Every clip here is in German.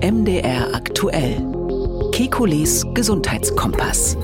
MDR aktuell. Kekules Gesundheitskompass.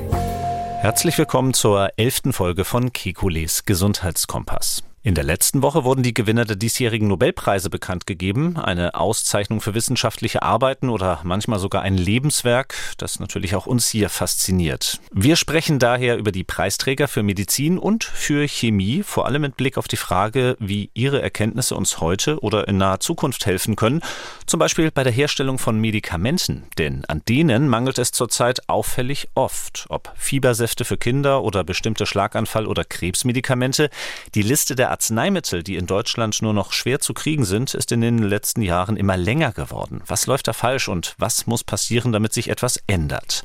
Herzlich willkommen zur elften Folge von Kekules Gesundheitskompass. In der letzten Woche wurden die Gewinner der diesjährigen Nobelpreise bekannt gegeben. Eine Auszeichnung für wissenschaftliche Arbeiten oder manchmal sogar ein Lebenswerk, das natürlich auch uns hier fasziniert. Wir sprechen daher über die Preisträger für Medizin und für Chemie, vor allem mit Blick auf die Frage, wie ihre Erkenntnisse uns heute oder in naher Zukunft helfen können. Zum Beispiel bei der Herstellung von Medikamenten. Denn an denen mangelt es zurzeit auffällig oft. Ob Fiebersäfte für Kinder oder bestimmte Schlaganfall- oder Krebsmedikamente. Die Liste der Arzneimittel, die in Deutschland nur noch schwer zu kriegen sind, ist in den letzten Jahren immer länger geworden. Was läuft da falsch und was muss passieren, damit sich etwas ändert?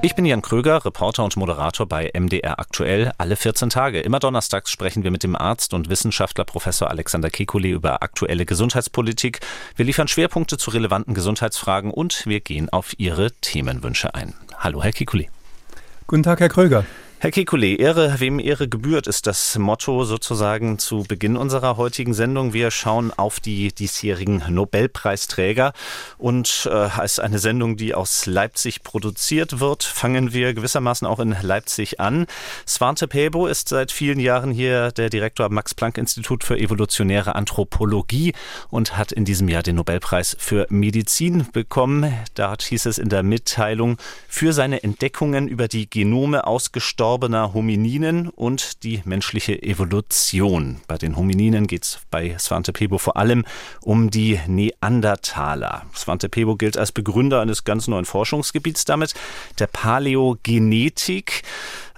Ich bin Jan Kröger, Reporter und Moderator bei MDR Aktuell. Alle 14 Tage, immer donnerstags, sprechen wir mit dem Arzt und Wissenschaftler Professor Alexander Kekulé über aktuelle Gesundheitspolitik. Wir liefern Schwerpunkte zu relevanten Gesundheitsfragen und wir gehen auf Ihre Themenwünsche ein. Hallo, Herr Kekulé. Guten Tag, Herr Kröger. Herr Kekulé, Ehre, wem Ehre gebührt, ist das Motto sozusagen zu Beginn unserer heutigen Sendung. Wir schauen auf die diesjährigen Nobelpreisträger und äh, als eine Sendung, die aus Leipzig produziert wird, fangen wir gewissermaßen auch in Leipzig an. Svante Pebo ist seit vielen Jahren hier der Direktor am Max-Planck-Institut für evolutionäre Anthropologie und hat in diesem Jahr den Nobelpreis für Medizin bekommen. Dort hieß es in der Mitteilung, für seine Entdeckungen über die Genome ausgestorben verstorbener Homininen und die menschliche Evolution. Bei den Homininen geht es bei Svante Pebo vor allem um die Neandertaler. Svante Pebo gilt als Begründer eines ganz neuen Forschungsgebiets damit, der Paläogenetik.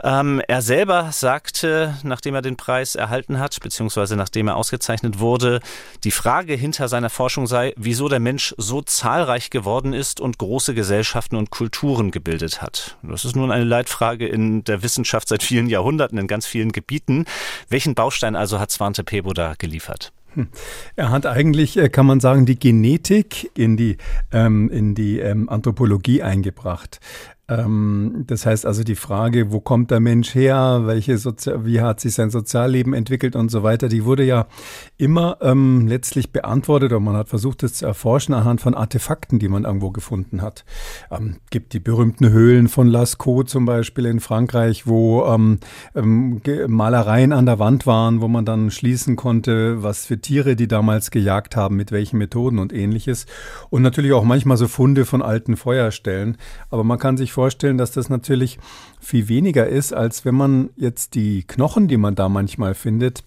Ähm, er selber sagte, nachdem er den Preis erhalten hat, beziehungsweise nachdem er ausgezeichnet wurde, die Frage hinter seiner Forschung sei, wieso der Mensch so zahlreich geworden ist und große Gesellschaften und Kulturen gebildet hat. Das ist nun eine Leitfrage in der Wissenschaft seit vielen Jahrhunderten in ganz vielen Gebieten. Welchen Baustein also hat Svante Pebo da geliefert? Hm. Er hat eigentlich, äh, kann man sagen, die Genetik in die, ähm, in die ähm, Anthropologie eingebracht. Ähm, das heißt also die Frage, wo kommt der Mensch her, welche Sozi wie hat sich sein Sozialleben entwickelt und so weiter, die wurde ja immer ähm, letztlich beantwortet und man hat versucht, das zu erforschen anhand von Artefakten, die man irgendwo gefunden hat. Ähm, gibt die berühmten Höhlen von Lascaux zum Beispiel in Frankreich, wo ähm, ähm, Malereien an der Wand waren, wo man dann schließen konnte, was für Tiere die damals gejagt haben, mit welchen Methoden und ähnliches. Und natürlich auch manchmal so Funde von alten Feuerstellen. Aber man kann sich vorstellen, dass das natürlich viel weniger ist, als wenn man jetzt die Knochen, die man da manchmal findet,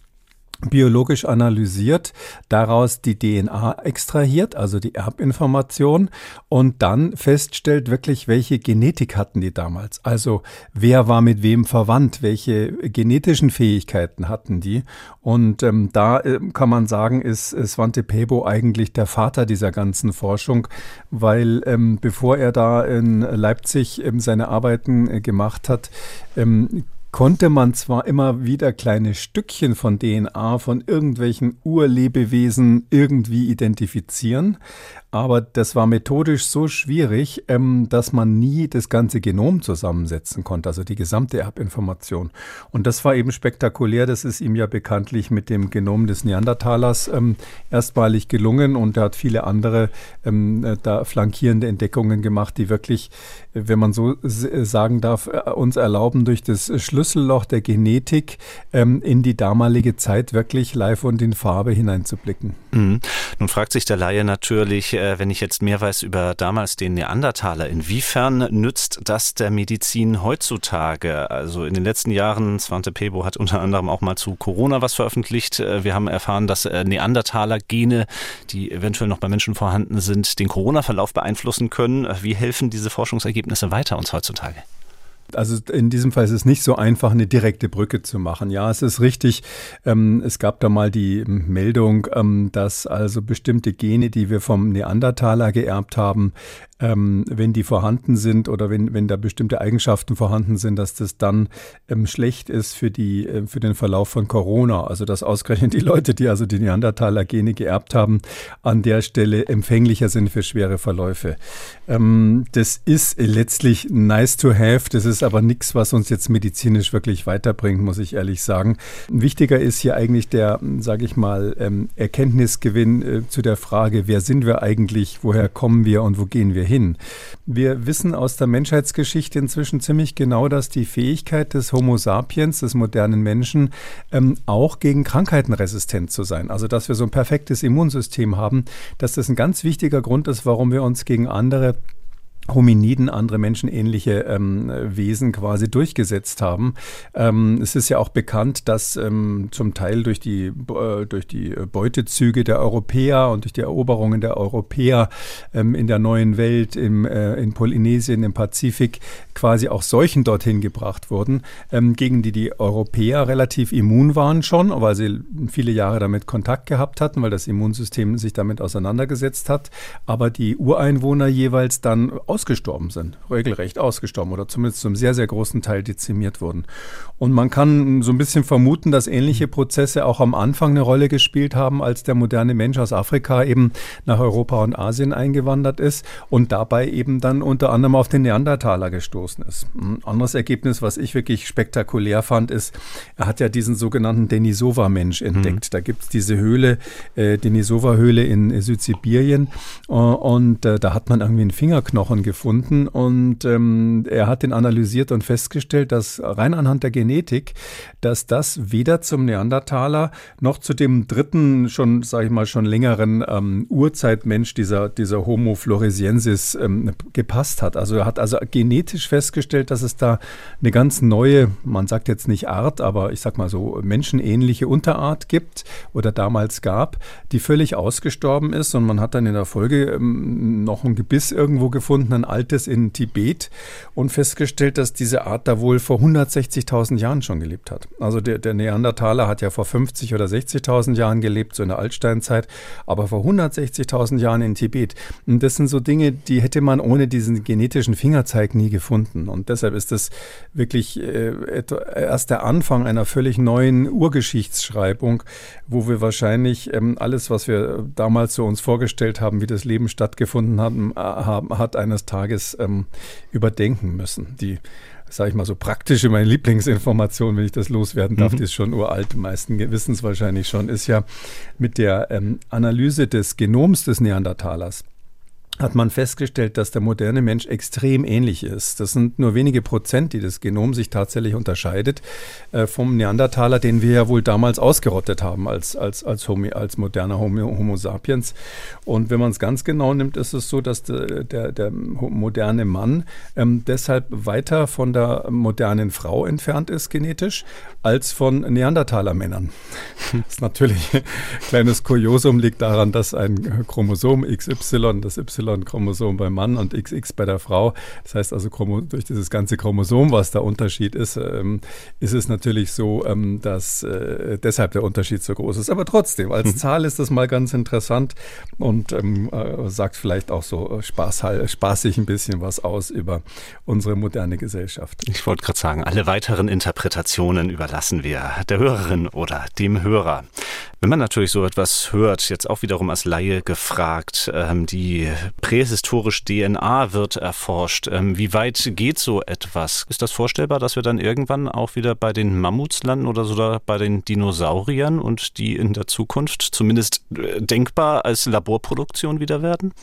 biologisch analysiert, daraus die DNA extrahiert, also die Erbinformation und dann feststellt wirklich, welche Genetik hatten die damals. Also wer war mit wem verwandt, welche genetischen Fähigkeiten hatten die. Und ähm, da äh, kann man sagen, ist Svante Pebo eigentlich der Vater dieser ganzen Forschung, weil ähm, bevor er da in Leipzig ähm, seine Arbeiten äh, gemacht hat, ähm, konnte man zwar immer wieder kleine Stückchen von DNA von irgendwelchen Urlebewesen irgendwie identifizieren, aber das war methodisch so schwierig, ähm, dass man nie das ganze Genom zusammensetzen konnte, also die gesamte Erbinformation. Und das war eben spektakulär. Das ist ihm ja bekanntlich mit dem Genom des Neandertalers ähm, erstmalig gelungen und er hat viele andere ähm, äh, da flankierende Entdeckungen gemacht, die wirklich, wenn man so sagen darf, äh, uns erlauben, durch das Schlüsselloch der Genetik ähm, in die damalige Zeit wirklich live und in Farbe hineinzublicken. Mhm. Nun fragt sich der Laie natürlich, äh, wenn ich jetzt mehr weiß über damals den Neandertaler, inwiefern nützt das der Medizin heutzutage? Also in den letzten Jahren, Svante Pebo hat unter anderem auch mal zu Corona was veröffentlicht. Äh, wir haben erfahren, dass äh, Neandertaler-Gene, die eventuell noch bei Menschen vorhanden sind, den Corona-Verlauf beeinflussen können. Wie helfen diese Forschungsergebnisse weiter uns heutzutage? Also in diesem Fall ist es nicht so einfach, eine direkte Brücke zu machen. Ja, es ist richtig. Ähm, es gab da mal die Meldung, ähm, dass also bestimmte Gene, die wir vom Neandertaler geerbt haben, ähm, wenn die vorhanden sind oder wenn, wenn da bestimmte Eigenschaften vorhanden sind, dass das dann ähm, schlecht ist für, die, äh, für den Verlauf von Corona. Also dass ausgerechnet die Leute, die also die Neandertaler-Gene geerbt haben, an der Stelle empfänglicher sind für schwere Verläufe. Ähm, das ist letztlich nice to have, das ist aber nichts, was uns jetzt medizinisch wirklich weiterbringt, muss ich ehrlich sagen. Wichtiger ist hier eigentlich der, sage ich mal, ähm, Erkenntnisgewinn äh, zu der Frage, wer sind wir eigentlich, woher kommen wir und wo gehen wir hin. Wir wissen aus der Menschheitsgeschichte inzwischen ziemlich genau, dass die Fähigkeit des Homo sapiens, des modernen Menschen, ähm, auch gegen Krankheiten resistent zu sein. Also dass wir so ein perfektes Immunsystem haben, dass das ein ganz wichtiger Grund ist, warum wir uns gegen andere Hominiden, andere menschenähnliche ähm, Wesen quasi durchgesetzt haben. Ähm, es ist ja auch bekannt, dass ähm, zum Teil durch die, äh, durch die Beutezüge der Europäer und durch die Eroberungen der Europäer ähm, in der neuen Welt, im, äh, in Polynesien, im Pazifik, quasi auch Seuchen dorthin gebracht wurden, ähm, gegen die die Europäer relativ immun waren schon, weil sie viele Jahre damit Kontakt gehabt hatten, weil das Immunsystem sich damit auseinandergesetzt hat. Aber die Ureinwohner jeweils dann aus ausgestorben sind, regelrecht ausgestorben oder zumindest zum sehr, sehr großen Teil dezimiert wurden. Und man kann so ein bisschen vermuten, dass ähnliche Prozesse auch am Anfang eine Rolle gespielt haben, als der moderne Mensch aus Afrika eben nach Europa und Asien eingewandert ist und dabei eben dann unter anderem auf den Neandertaler gestoßen ist. Ein anderes Ergebnis, was ich wirklich spektakulär fand, ist, er hat ja diesen sogenannten Denisova-Mensch entdeckt. Mhm. Da gibt es diese Höhle, äh, Denisova-Höhle in Südsibirien äh, und äh, da hat man irgendwie einen Fingerknochen gefunden und ähm, er hat den analysiert und festgestellt, dass rein anhand der Genetik, dass das weder zum Neandertaler noch zu dem dritten, schon, sage ich mal, schon längeren ähm, Urzeitmensch dieser, dieser Homo floresiensis ähm, gepasst hat. Also er hat also genetisch festgestellt, dass es da eine ganz neue, man sagt jetzt nicht Art, aber ich sag mal so menschenähnliche Unterart gibt oder damals gab, die völlig ausgestorben ist und man hat dann in der Folge ähm, noch ein Gebiss irgendwo gefunden, ein altes in Tibet und festgestellt, dass diese Art da wohl vor 160.000 Jahren schon gelebt hat. Also der, der Neandertaler hat ja vor 50 oder 60.000 Jahren gelebt, so in der Altsteinzeit, aber vor 160.000 Jahren in Tibet. Und das sind so Dinge, die hätte man ohne diesen genetischen Fingerzeig nie gefunden. Und deshalb ist das wirklich äh, erst der Anfang einer völlig neuen Urgeschichtsschreibung, wo wir wahrscheinlich ähm, alles, was wir damals so uns vorgestellt haben, wie das Leben stattgefunden haben, äh, hat eines Tages ähm, überdenken müssen. Die, sage ich mal so praktische, meine Lieblingsinformation, wenn ich das loswerden darf, mhm. die ist schon uralt, die meisten wissen es wahrscheinlich schon, ist ja mit der ähm, Analyse des Genoms des Neandertalers hat man festgestellt, dass der moderne Mensch extrem ähnlich ist. Das sind nur wenige Prozent, die das Genom sich tatsächlich unterscheidet äh, vom Neandertaler, den wir ja wohl damals ausgerottet haben als, als, als, Homi, als moderner Homo, Homo sapiens. Und wenn man es ganz genau nimmt, ist es so, dass der, der, der moderne Mann ähm, deshalb weiter von der modernen Frau entfernt ist genetisch als von Neandertaler-Männern. Das ist natürlich ein kleines Kuriosum, liegt daran, dass ein Chromosom XY, das Y Y-Chromosom beim Mann und XX bei der Frau. Das heißt also, durch dieses ganze Chromosom, was der Unterschied ist, ähm, ist es natürlich so, ähm, dass äh, deshalb der Unterschied so groß ist. Aber trotzdem, als mhm. Zahl ist das mal ganz interessant und ähm, äh, sagt vielleicht auch so Spaß, spaßig ein bisschen was aus über unsere moderne Gesellschaft. Ich wollte gerade sagen, alle weiteren Interpretationen überlassen wir der Hörerin oder dem Hörer. Wenn man natürlich so etwas hört, jetzt auch wiederum als Laie gefragt, die prähistorische DNA wird erforscht. Ähm, wie weit geht so etwas? Ist das vorstellbar, dass wir dann irgendwann auch wieder bei den Mammuts landen oder sogar bei den Dinosauriern und die in der Zukunft zumindest äh, denkbar als Laborproduktion wieder werden?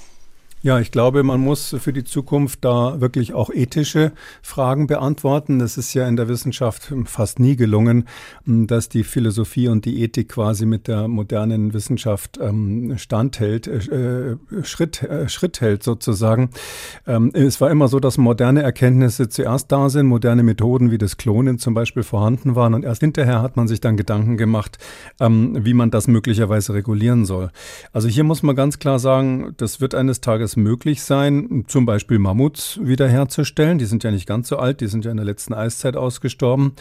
Ja, ich glaube, man muss für die Zukunft da wirklich auch ethische Fragen beantworten. Das ist ja in der Wissenschaft fast nie gelungen, dass die Philosophie und die Ethik quasi mit der modernen Wissenschaft ähm, standhält, äh, Schritt, äh, Schritt hält sozusagen. Ähm, es war immer so, dass moderne Erkenntnisse zuerst da sind, moderne Methoden wie das Klonen zum Beispiel vorhanden waren und erst hinterher hat man sich dann Gedanken gemacht, ähm, wie man das möglicherweise regulieren soll. Also hier muss man ganz klar sagen, das wird eines Tages es möglich sein, zum Beispiel Mammuts wiederherzustellen. Die sind ja nicht ganz so alt, die sind ja in der letzten Eiszeit ausgestorben.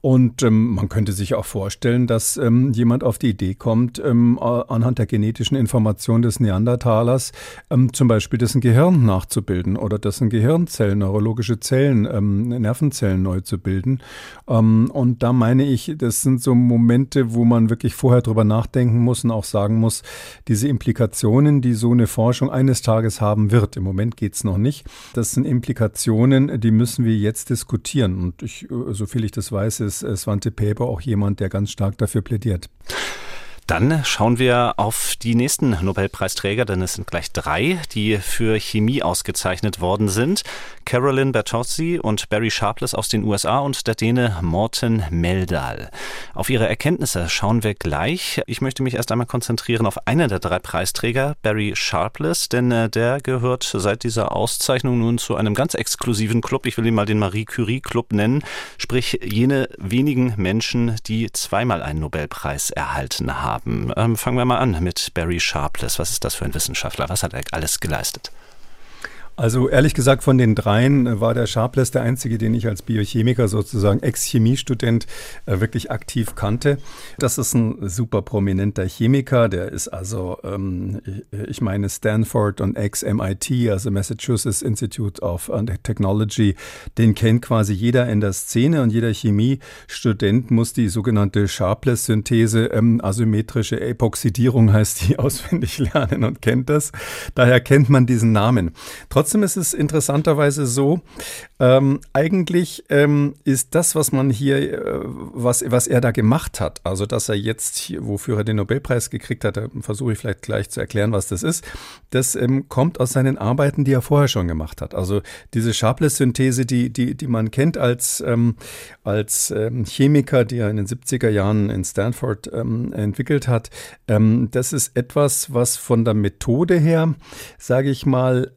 Und ähm, man könnte sich auch vorstellen, dass ähm, jemand auf die Idee kommt, ähm, anhand der genetischen Information des Neandertalers ähm, zum Beispiel dessen Gehirn nachzubilden oder dessen Gehirnzellen, neurologische Zellen, ähm, Nervenzellen neu zu bilden. Ähm, und da meine ich, das sind so Momente, wo man wirklich vorher drüber nachdenken muss und auch sagen muss, diese Implikationen, die so eine Forschung eines Tages haben wird, im Moment geht es noch nicht, das sind Implikationen, die müssen wir jetzt diskutieren. Und ich, äh, soviel ich das weiß, ist Svante Paper auch jemand, der ganz stark dafür plädiert. Dann schauen wir auf die nächsten Nobelpreisträger, denn es sind gleich drei, die für Chemie ausgezeichnet worden sind. Carolyn Bertozzi und Barry Sharpless aus den USA und der Däne Morten Meldal. Auf ihre Erkenntnisse schauen wir gleich. Ich möchte mich erst einmal konzentrieren auf einen der drei Preisträger, Barry Sharpless, denn äh, der gehört seit dieser Auszeichnung nun zu einem ganz exklusiven Club. Ich will ihn mal den Marie Curie Club nennen, sprich jene wenigen Menschen, die zweimal einen Nobelpreis erhalten haben haben. Ähm, fangen wir mal an mit Barry Sharpless. Was ist das für ein Wissenschaftler? Was hat er alles geleistet? Also ehrlich gesagt, von den dreien äh, war der Sharpless der einzige, den ich als Biochemiker sozusagen Ex-Chemiestudent äh, wirklich aktiv kannte. Das ist ein super prominenter Chemiker, der ist also, ähm, ich meine Stanford und ex-MIT, also Massachusetts Institute of Technology, den kennt quasi jeder in der Szene und jeder Chemiestudent muss die sogenannte Sharpless-Synthese, ähm, asymmetrische Epoxidierung heißt die, auswendig lernen und kennt das. Daher kennt man diesen Namen. Trotzdem Trotzdem ist es interessanterweise so, ähm, eigentlich ähm, ist das, was man hier, äh, was, was er da gemacht hat, also dass er jetzt, wofür er den Nobelpreis gekriegt hat, versuche ich vielleicht gleich zu erklären, was das ist, das ähm, kommt aus seinen Arbeiten, die er vorher schon gemacht hat. Also diese Sharpless-Synthese, die, die, die man kennt als, ähm, als ähm, Chemiker, die er in den 70er Jahren in Stanford ähm, entwickelt hat, das ist etwas, was von der Methode her, sage ich mal,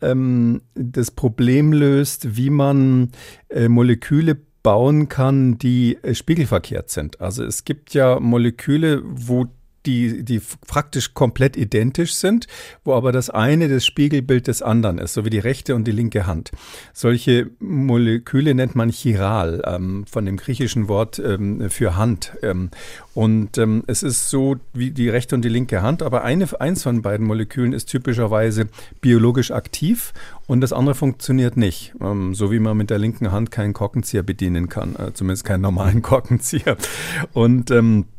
das Problem löst, wie man äh, Moleküle bauen kann, die äh, spiegelverkehrt sind. Also es gibt ja Moleküle, wo die, die praktisch komplett identisch sind, wo aber das eine das Spiegelbild des anderen ist, so wie die rechte und die linke Hand. Solche Moleküle nennt man chiral, ähm, von dem griechischen Wort ähm, für Hand. Ähm, und ähm, es ist so wie die rechte und die linke Hand, aber eine, eins von beiden Molekülen ist typischerweise biologisch aktiv und das andere funktioniert nicht. Ähm, so wie man mit der linken Hand keinen Korkenzieher bedienen kann, äh, zumindest keinen normalen Korkenzieher. Und ähm, äh,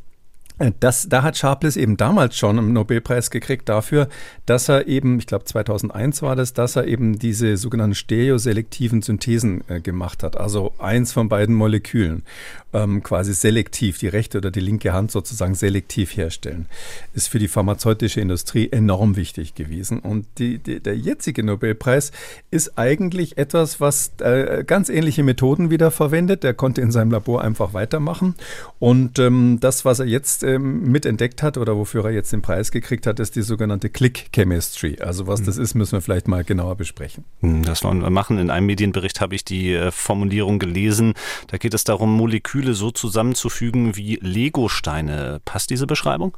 das, da hat Sharpless eben damals schon einen Nobelpreis gekriegt dafür, dass er eben, ich glaube 2001 war das, dass er eben diese sogenannten stereoselektiven Synthesen äh, gemacht hat. Also eins von beiden Molekülen ähm, quasi selektiv, die rechte oder die linke Hand sozusagen selektiv herstellen. Ist für die pharmazeutische Industrie enorm wichtig gewesen. Und die, die, der jetzige Nobelpreis ist eigentlich etwas, was äh, ganz ähnliche Methoden wieder verwendet. Der konnte in seinem Labor einfach weitermachen. Und ähm, das, was er jetzt ähm, mitentdeckt hat oder wofür er jetzt den Preis gekriegt hat, ist die sogenannte Click Chemistry. Also was mhm. das ist, müssen wir vielleicht mal genauer besprechen. Hm, das wollen wir machen. In einem Medienbericht habe ich die äh, Formulierung gelesen. Da geht es darum, Moleküle so zusammenzufügen wie Legosteine. Passt diese Beschreibung?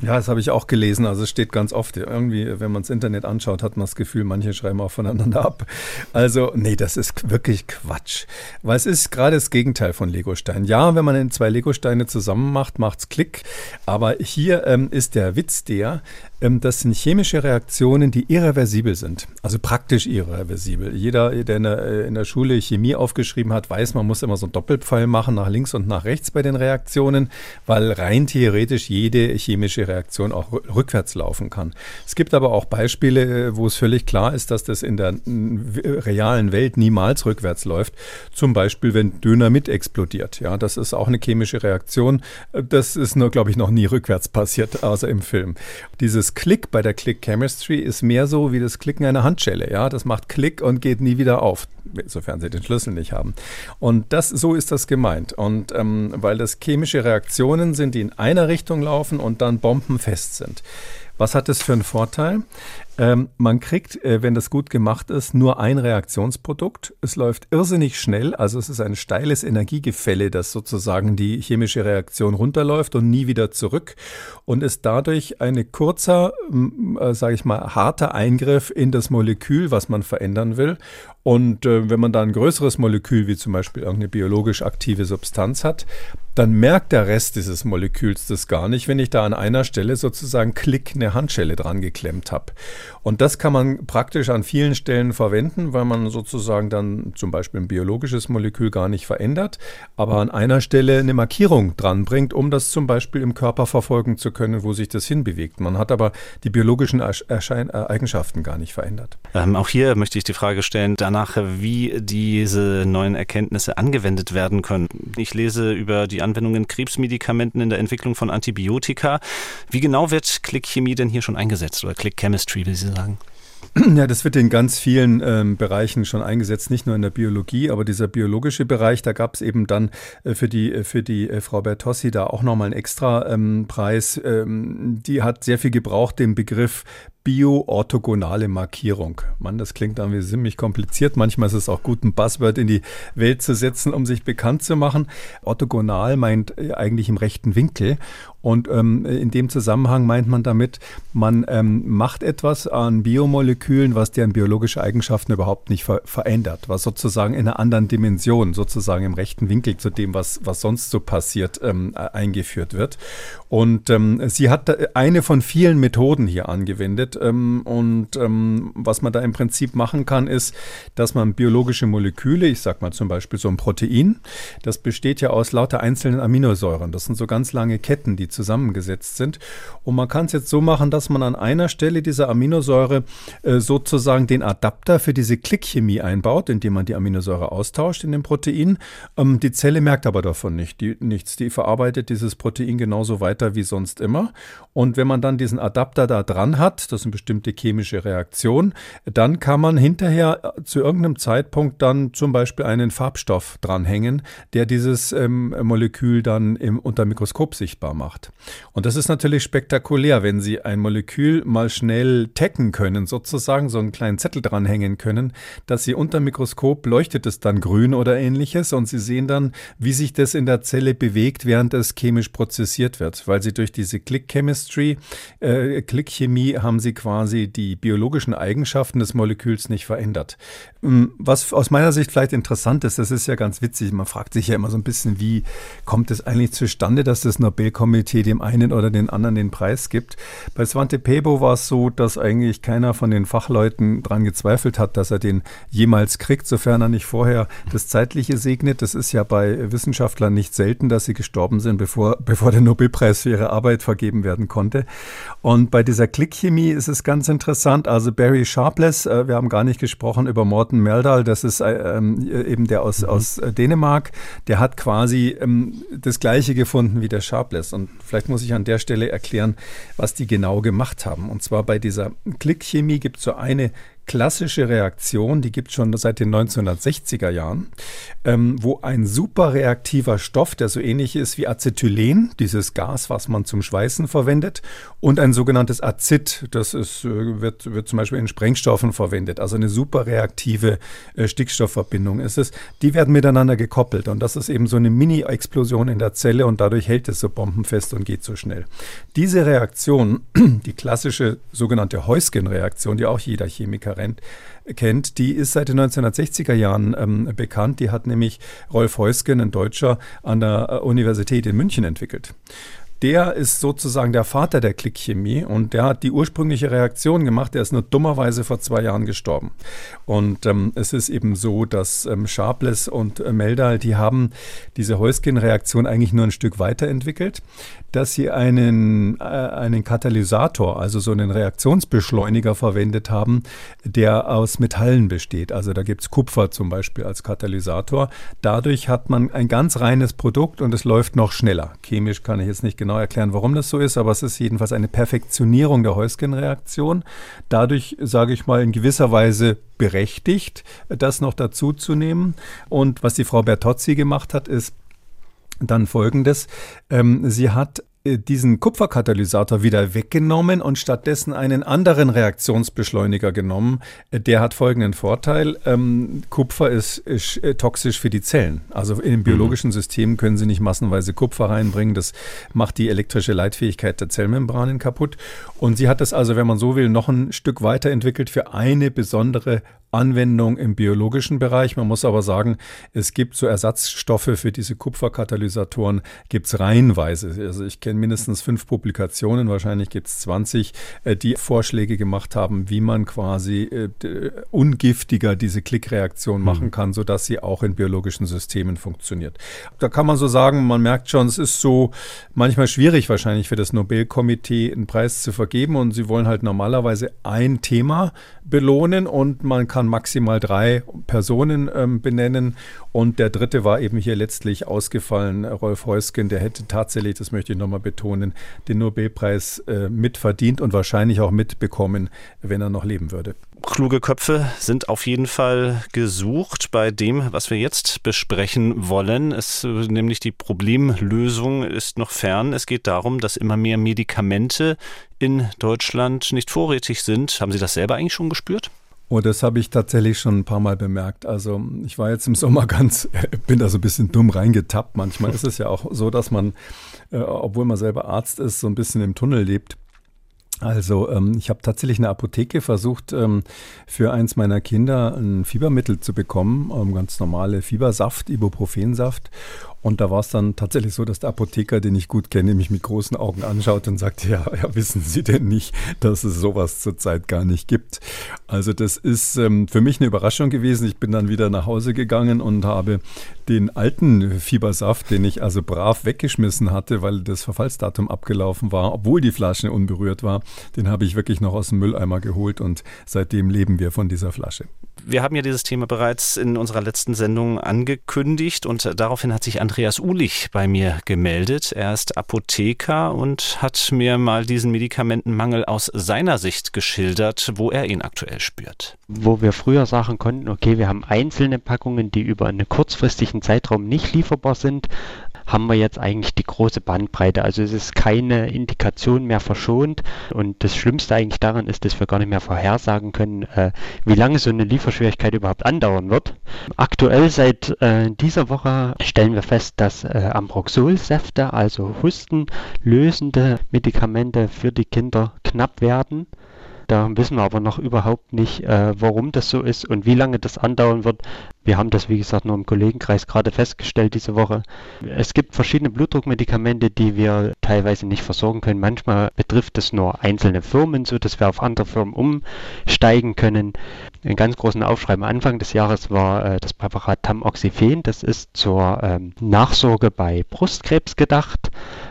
Ja, das habe ich auch gelesen. Also es steht ganz oft, irgendwie, wenn man das Internet anschaut, hat man das Gefühl, manche schreiben auch voneinander ab. Also, nee, das ist wirklich Quatsch. Weil es ist gerade das Gegenteil von Legostein. Ja, wenn man zwei Legosteine zusammen macht, macht's Klick. Aber hier ähm, ist der Witz der, ähm, das sind chemische Reaktionen, die irreversibel sind. Also praktisch irreversibel. Jeder, der in der, äh, in der Schule Chemie aufgeschrieben hat, weiß, man muss immer so einen Doppelpfeil machen nach links und nach rechts bei den Reaktionen, weil rein theoretisch jede chemische Reaktion auch rückwärts laufen kann. Es gibt aber auch Beispiele, äh, wo es völlig klar ist, dass das in der realen Welt niemals rückwärts läuft. Zum Beispiel, wenn Dynamit explodiert. Ja, das ist auch eine chemische Reaktion. Äh, das ist nur, glaube ich, noch nie rückwärts passiert, außer im Film. Dieses Klick bei der Click Chemistry ist mehr so wie das Klicken einer Handschelle. Ja, das macht Klick und geht nie wieder auf, sofern Sie den Schlüssel nicht haben. Und das, so ist das gemeint. Und ähm, weil das chemische Reaktionen sind, die in einer Richtung laufen und dann bombenfest sind. Was hat das für einen Vorteil? Ähm, man kriegt, äh, wenn das gut gemacht ist, nur ein Reaktionsprodukt. Es läuft irrsinnig schnell, also es ist ein steiles Energiegefälle, das sozusagen die chemische Reaktion runterläuft und nie wieder zurück und ist dadurch ein kurzer, äh, sage ich mal, harter Eingriff in das Molekül, was man verändern will. Und äh, wenn man da ein größeres Molekül, wie zum Beispiel irgendeine biologisch aktive Substanz hat, dann merkt der Rest dieses Moleküls das gar nicht, wenn ich da an einer Stelle sozusagen klick eine Handschelle dran geklemmt habe. Und das kann man praktisch an vielen Stellen verwenden, weil man sozusagen dann zum Beispiel ein biologisches Molekül gar nicht verändert, aber an einer Stelle eine Markierung dran bringt, um das zum Beispiel im Körper verfolgen zu können, wo sich das hinbewegt. Man hat aber die biologischen Erschein äh, Eigenschaften gar nicht verändert. Ähm, auch hier möchte ich die Frage stellen, danach, wie diese neuen Erkenntnisse angewendet werden können. Ich lese über die Anwendung in Krebsmedikamenten in der Entwicklung von Antibiotika. Wie genau wird Klickchemie denn hier schon eingesetzt oder Click Chemistry, wie Sie sagen? Ja, das wird in ganz vielen ähm, Bereichen schon eingesetzt, nicht nur in der Biologie, aber dieser biologische Bereich, da gab es eben dann äh, für die, äh, für die äh, Frau Bertossi da auch nochmal einen extra ähm, Preis. Ähm, die hat sehr viel gebraucht, den Begriff bioorthogonale Markierung. Mann, das klingt irgendwie ziemlich kompliziert. Manchmal ist es auch gut, ein Buzzword in die Welt zu setzen, um sich bekannt zu machen. Orthogonal meint äh, eigentlich im rechten Winkel. Und ähm, in dem Zusammenhang meint man damit, man ähm, macht etwas an Biomolekülen, was deren biologische Eigenschaften überhaupt nicht ver verändert, was sozusagen in einer anderen Dimension, sozusagen im rechten Winkel zu dem, was, was sonst so passiert, ähm, eingeführt wird. Und ähm, sie hat eine von vielen Methoden hier angewendet. Ähm, und ähm, was man da im Prinzip machen kann, ist, dass man biologische Moleküle, ich sag mal zum Beispiel so ein Protein, das besteht ja aus lauter einzelnen Aminosäuren. Das sind so ganz lange Ketten, die zusammengesetzt sind. Und man kann es jetzt so machen, dass man an einer Stelle dieser Aminosäure äh, sozusagen den Adapter für diese Klickchemie einbaut, indem man die Aminosäure austauscht in dem Protein. Ähm, die Zelle merkt aber davon nicht, die, nichts. Die verarbeitet dieses Protein genauso weiter wie sonst immer. Und wenn man dann diesen Adapter da dran hat, das ist eine bestimmte chemische Reaktion, dann kann man hinterher äh, zu irgendeinem Zeitpunkt dann zum Beispiel einen Farbstoff dranhängen, der dieses ähm, Molekül dann im, unter Mikroskop sichtbar macht. Und das ist natürlich spektakulär, wenn Sie ein Molekül mal schnell taggen können, sozusagen so einen kleinen Zettel dranhängen können, dass Sie unter dem Mikroskop leuchtet es dann grün oder ähnliches und Sie sehen dann, wie sich das in der Zelle bewegt, während es chemisch prozessiert wird, weil Sie durch diese Click Chemistry, äh, Click Chemie haben Sie quasi die biologischen Eigenschaften des Moleküls nicht verändert. Ähm, was aus meiner Sicht vielleicht interessant ist, das ist ja ganz witzig, man fragt sich ja immer so ein bisschen, wie kommt es eigentlich zustande, dass das Nobelkomitee Komitee dem einen oder den anderen den Preis gibt. Bei Svante Pebo war es so, dass eigentlich keiner von den Fachleuten daran gezweifelt hat, dass er den jemals kriegt, sofern er nicht vorher das Zeitliche segnet. Das ist ja bei Wissenschaftlern nicht selten, dass sie gestorben sind, bevor, bevor der Nobelpreis für ihre Arbeit vergeben werden konnte. Und bei dieser Klickchemie ist es ganz interessant. Also Barry Sharpless, äh, wir haben gar nicht gesprochen über Morten Meldal, das ist äh, ähm, eben der aus, mhm. aus äh, Dänemark, der hat quasi ähm, das Gleiche gefunden wie der Sharpless. Und Vielleicht muss ich an der Stelle erklären, was die genau gemacht haben. Und zwar bei dieser Klickchemie gibt es so eine klassische Reaktion, die gibt es schon seit den 1960er Jahren, ähm, wo ein superreaktiver Stoff, der so ähnlich ist wie Acetylen, dieses Gas, was man zum Schweißen verwendet, und ein sogenanntes Acid, das ist, äh, wird, wird zum Beispiel in Sprengstoffen verwendet, also eine superreaktive äh, Stickstoffverbindung ist es, die werden miteinander gekoppelt und das ist eben so eine Mini-Explosion in der Zelle und dadurch hält es so bombenfest und geht so schnell. Diese Reaktion, die klassische sogenannte Heusgen-Reaktion, die auch jeder Chemiker rennt, kennt, die ist seit den 1960er Jahren ähm, bekannt. Die hat nämlich Rolf Heusgen, ein Deutscher, an der äh, Universität in München entwickelt der ist sozusagen der Vater der Klickchemie und der hat die ursprüngliche Reaktion gemacht. Der ist nur dummerweise vor zwei Jahren gestorben. Und ähm, es ist eben so, dass ähm, Sharpless und äh, Meldal, die haben diese Heuskin-Reaktion eigentlich nur ein Stück weiterentwickelt, dass sie einen, äh, einen Katalysator, also so einen Reaktionsbeschleuniger verwendet haben, der aus Metallen besteht. Also da gibt es Kupfer zum Beispiel als Katalysator. Dadurch hat man ein ganz reines Produkt und es läuft noch schneller. Chemisch kann ich jetzt nicht genau erklären, warum das so ist, aber es ist jedenfalls eine Perfektionierung der Heusgen-Reaktion. Dadurch, sage ich mal, in gewisser Weise berechtigt, das noch dazu zu nehmen. Und was die Frau Bertozzi gemacht hat, ist dann folgendes. Ähm, sie hat äh, diesen Kupferkatalysator wieder weggenommen und stattdessen einen anderen Reaktionsbeschleuniger genommen. Äh, der hat folgenden Vorteil. Ähm, Kupfer ist, ist, äh, toxisch für die Zellen. Also in dem biologischen mhm. System können Sie nicht massenweise Kupfer reinbringen. Das macht die elektrische Leitfähigkeit der Zellmembranen kaputt. Und sie hat das also, wenn man so will, noch ein Stück weiterentwickelt für eine besondere Anwendung im biologischen Bereich. Man muss aber sagen, es gibt so Ersatzstoffe für diese Kupferkatalysatoren, gibt es reihenweise. Also ich kenne mindestens fünf Publikationen, wahrscheinlich gibt es 20, die Vorschläge gemacht haben, wie man quasi äh, ungiftiger diese Klickreaktion machen mhm. kann, sodass sie auch in biologischen Systemen funktioniert. Da kann man so sagen, man merkt schon, es ist so manchmal schwierig wahrscheinlich für das Nobelkomitee einen Preis zu vergeben und sie wollen halt normalerweise ein Thema belohnen und man kann maximal drei Personen ähm, benennen. Und der dritte war eben hier letztlich ausgefallen, Rolf Heusgen, der hätte tatsächlich, das möchte ich nochmal betonen, den Nobelpreis äh, mitverdient und wahrscheinlich auch mitbekommen, wenn er noch leben würde. Kluge Köpfe sind auf jeden Fall gesucht bei dem, was wir jetzt besprechen wollen. Es, nämlich die Problemlösung ist noch fern. Es geht darum, dass immer mehr Medikamente in Deutschland nicht vorrätig sind. Haben Sie das selber eigentlich schon gespürt? Oh, das habe ich tatsächlich schon ein paar Mal bemerkt. Also ich war jetzt im Sommer ganz, bin da so ein bisschen dumm reingetappt. Manchmal ist es ja auch so, dass man, äh, obwohl man selber Arzt ist, so ein bisschen im Tunnel lebt. Also ähm, ich habe tatsächlich eine Apotheke versucht, ähm, für eins meiner Kinder ein Fiebermittel zu bekommen, ähm, ganz normale Fiebersaft, Ibuprofensaft. Und da war es dann tatsächlich so, dass der Apotheker, den ich gut kenne, mich mit großen Augen anschaut und sagte, ja, ja wissen Sie denn nicht, dass es sowas zurzeit gar nicht gibt? Also das ist ähm, für mich eine Überraschung gewesen. Ich bin dann wieder nach Hause gegangen und habe den alten Fiebersaft, den ich also brav weggeschmissen hatte, weil das Verfallsdatum abgelaufen war, obwohl die Flasche unberührt war, den habe ich wirklich noch aus dem Mülleimer geholt und seitdem leben wir von dieser Flasche. Wir haben ja dieses Thema bereits in unserer letzten Sendung angekündigt und daraufhin hat sich Andreas Ulich bei mir gemeldet. Er ist Apotheker und hat mir mal diesen Medikamentenmangel aus seiner Sicht geschildert, wo er ihn aktuell spürt. Wo wir früher sagen konnten, okay, wir haben einzelne Packungen, die über einen kurzfristigen Zeitraum nicht lieferbar sind, haben wir jetzt eigentlich die große Bandbreite. Also es ist keine Indikation mehr verschont. Und das Schlimmste eigentlich daran ist, dass wir gar nicht mehr vorhersagen können, äh, wie lange so eine Lieferschwierigkeit überhaupt andauern wird. Aktuell seit äh, dieser Woche stellen wir fest, dass äh, Ambroxolsäfte, also hustenlösende Medikamente für die Kinder knapp werden. Da wissen wir aber noch überhaupt nicht, äh, warum das so ist und wie lange das andauern wird. Wir haben das, wie gesagt, nur im Kollegenkreis gerade festgestellt diese Woche. Es gibt verschiedene Blutdruckmedikamente, die wir teilweise nicht versorgen können. Manchmal betrifft es nur einzelne Firmen, so dass wir auf andere Firmen umsteigen können. Einen ganz großen Aufschrei am Anfang des Jahres war äh, das Präparat Tamoxifen. Das ist zur ähm, Nachsorge bei Brustkrebs gedacht.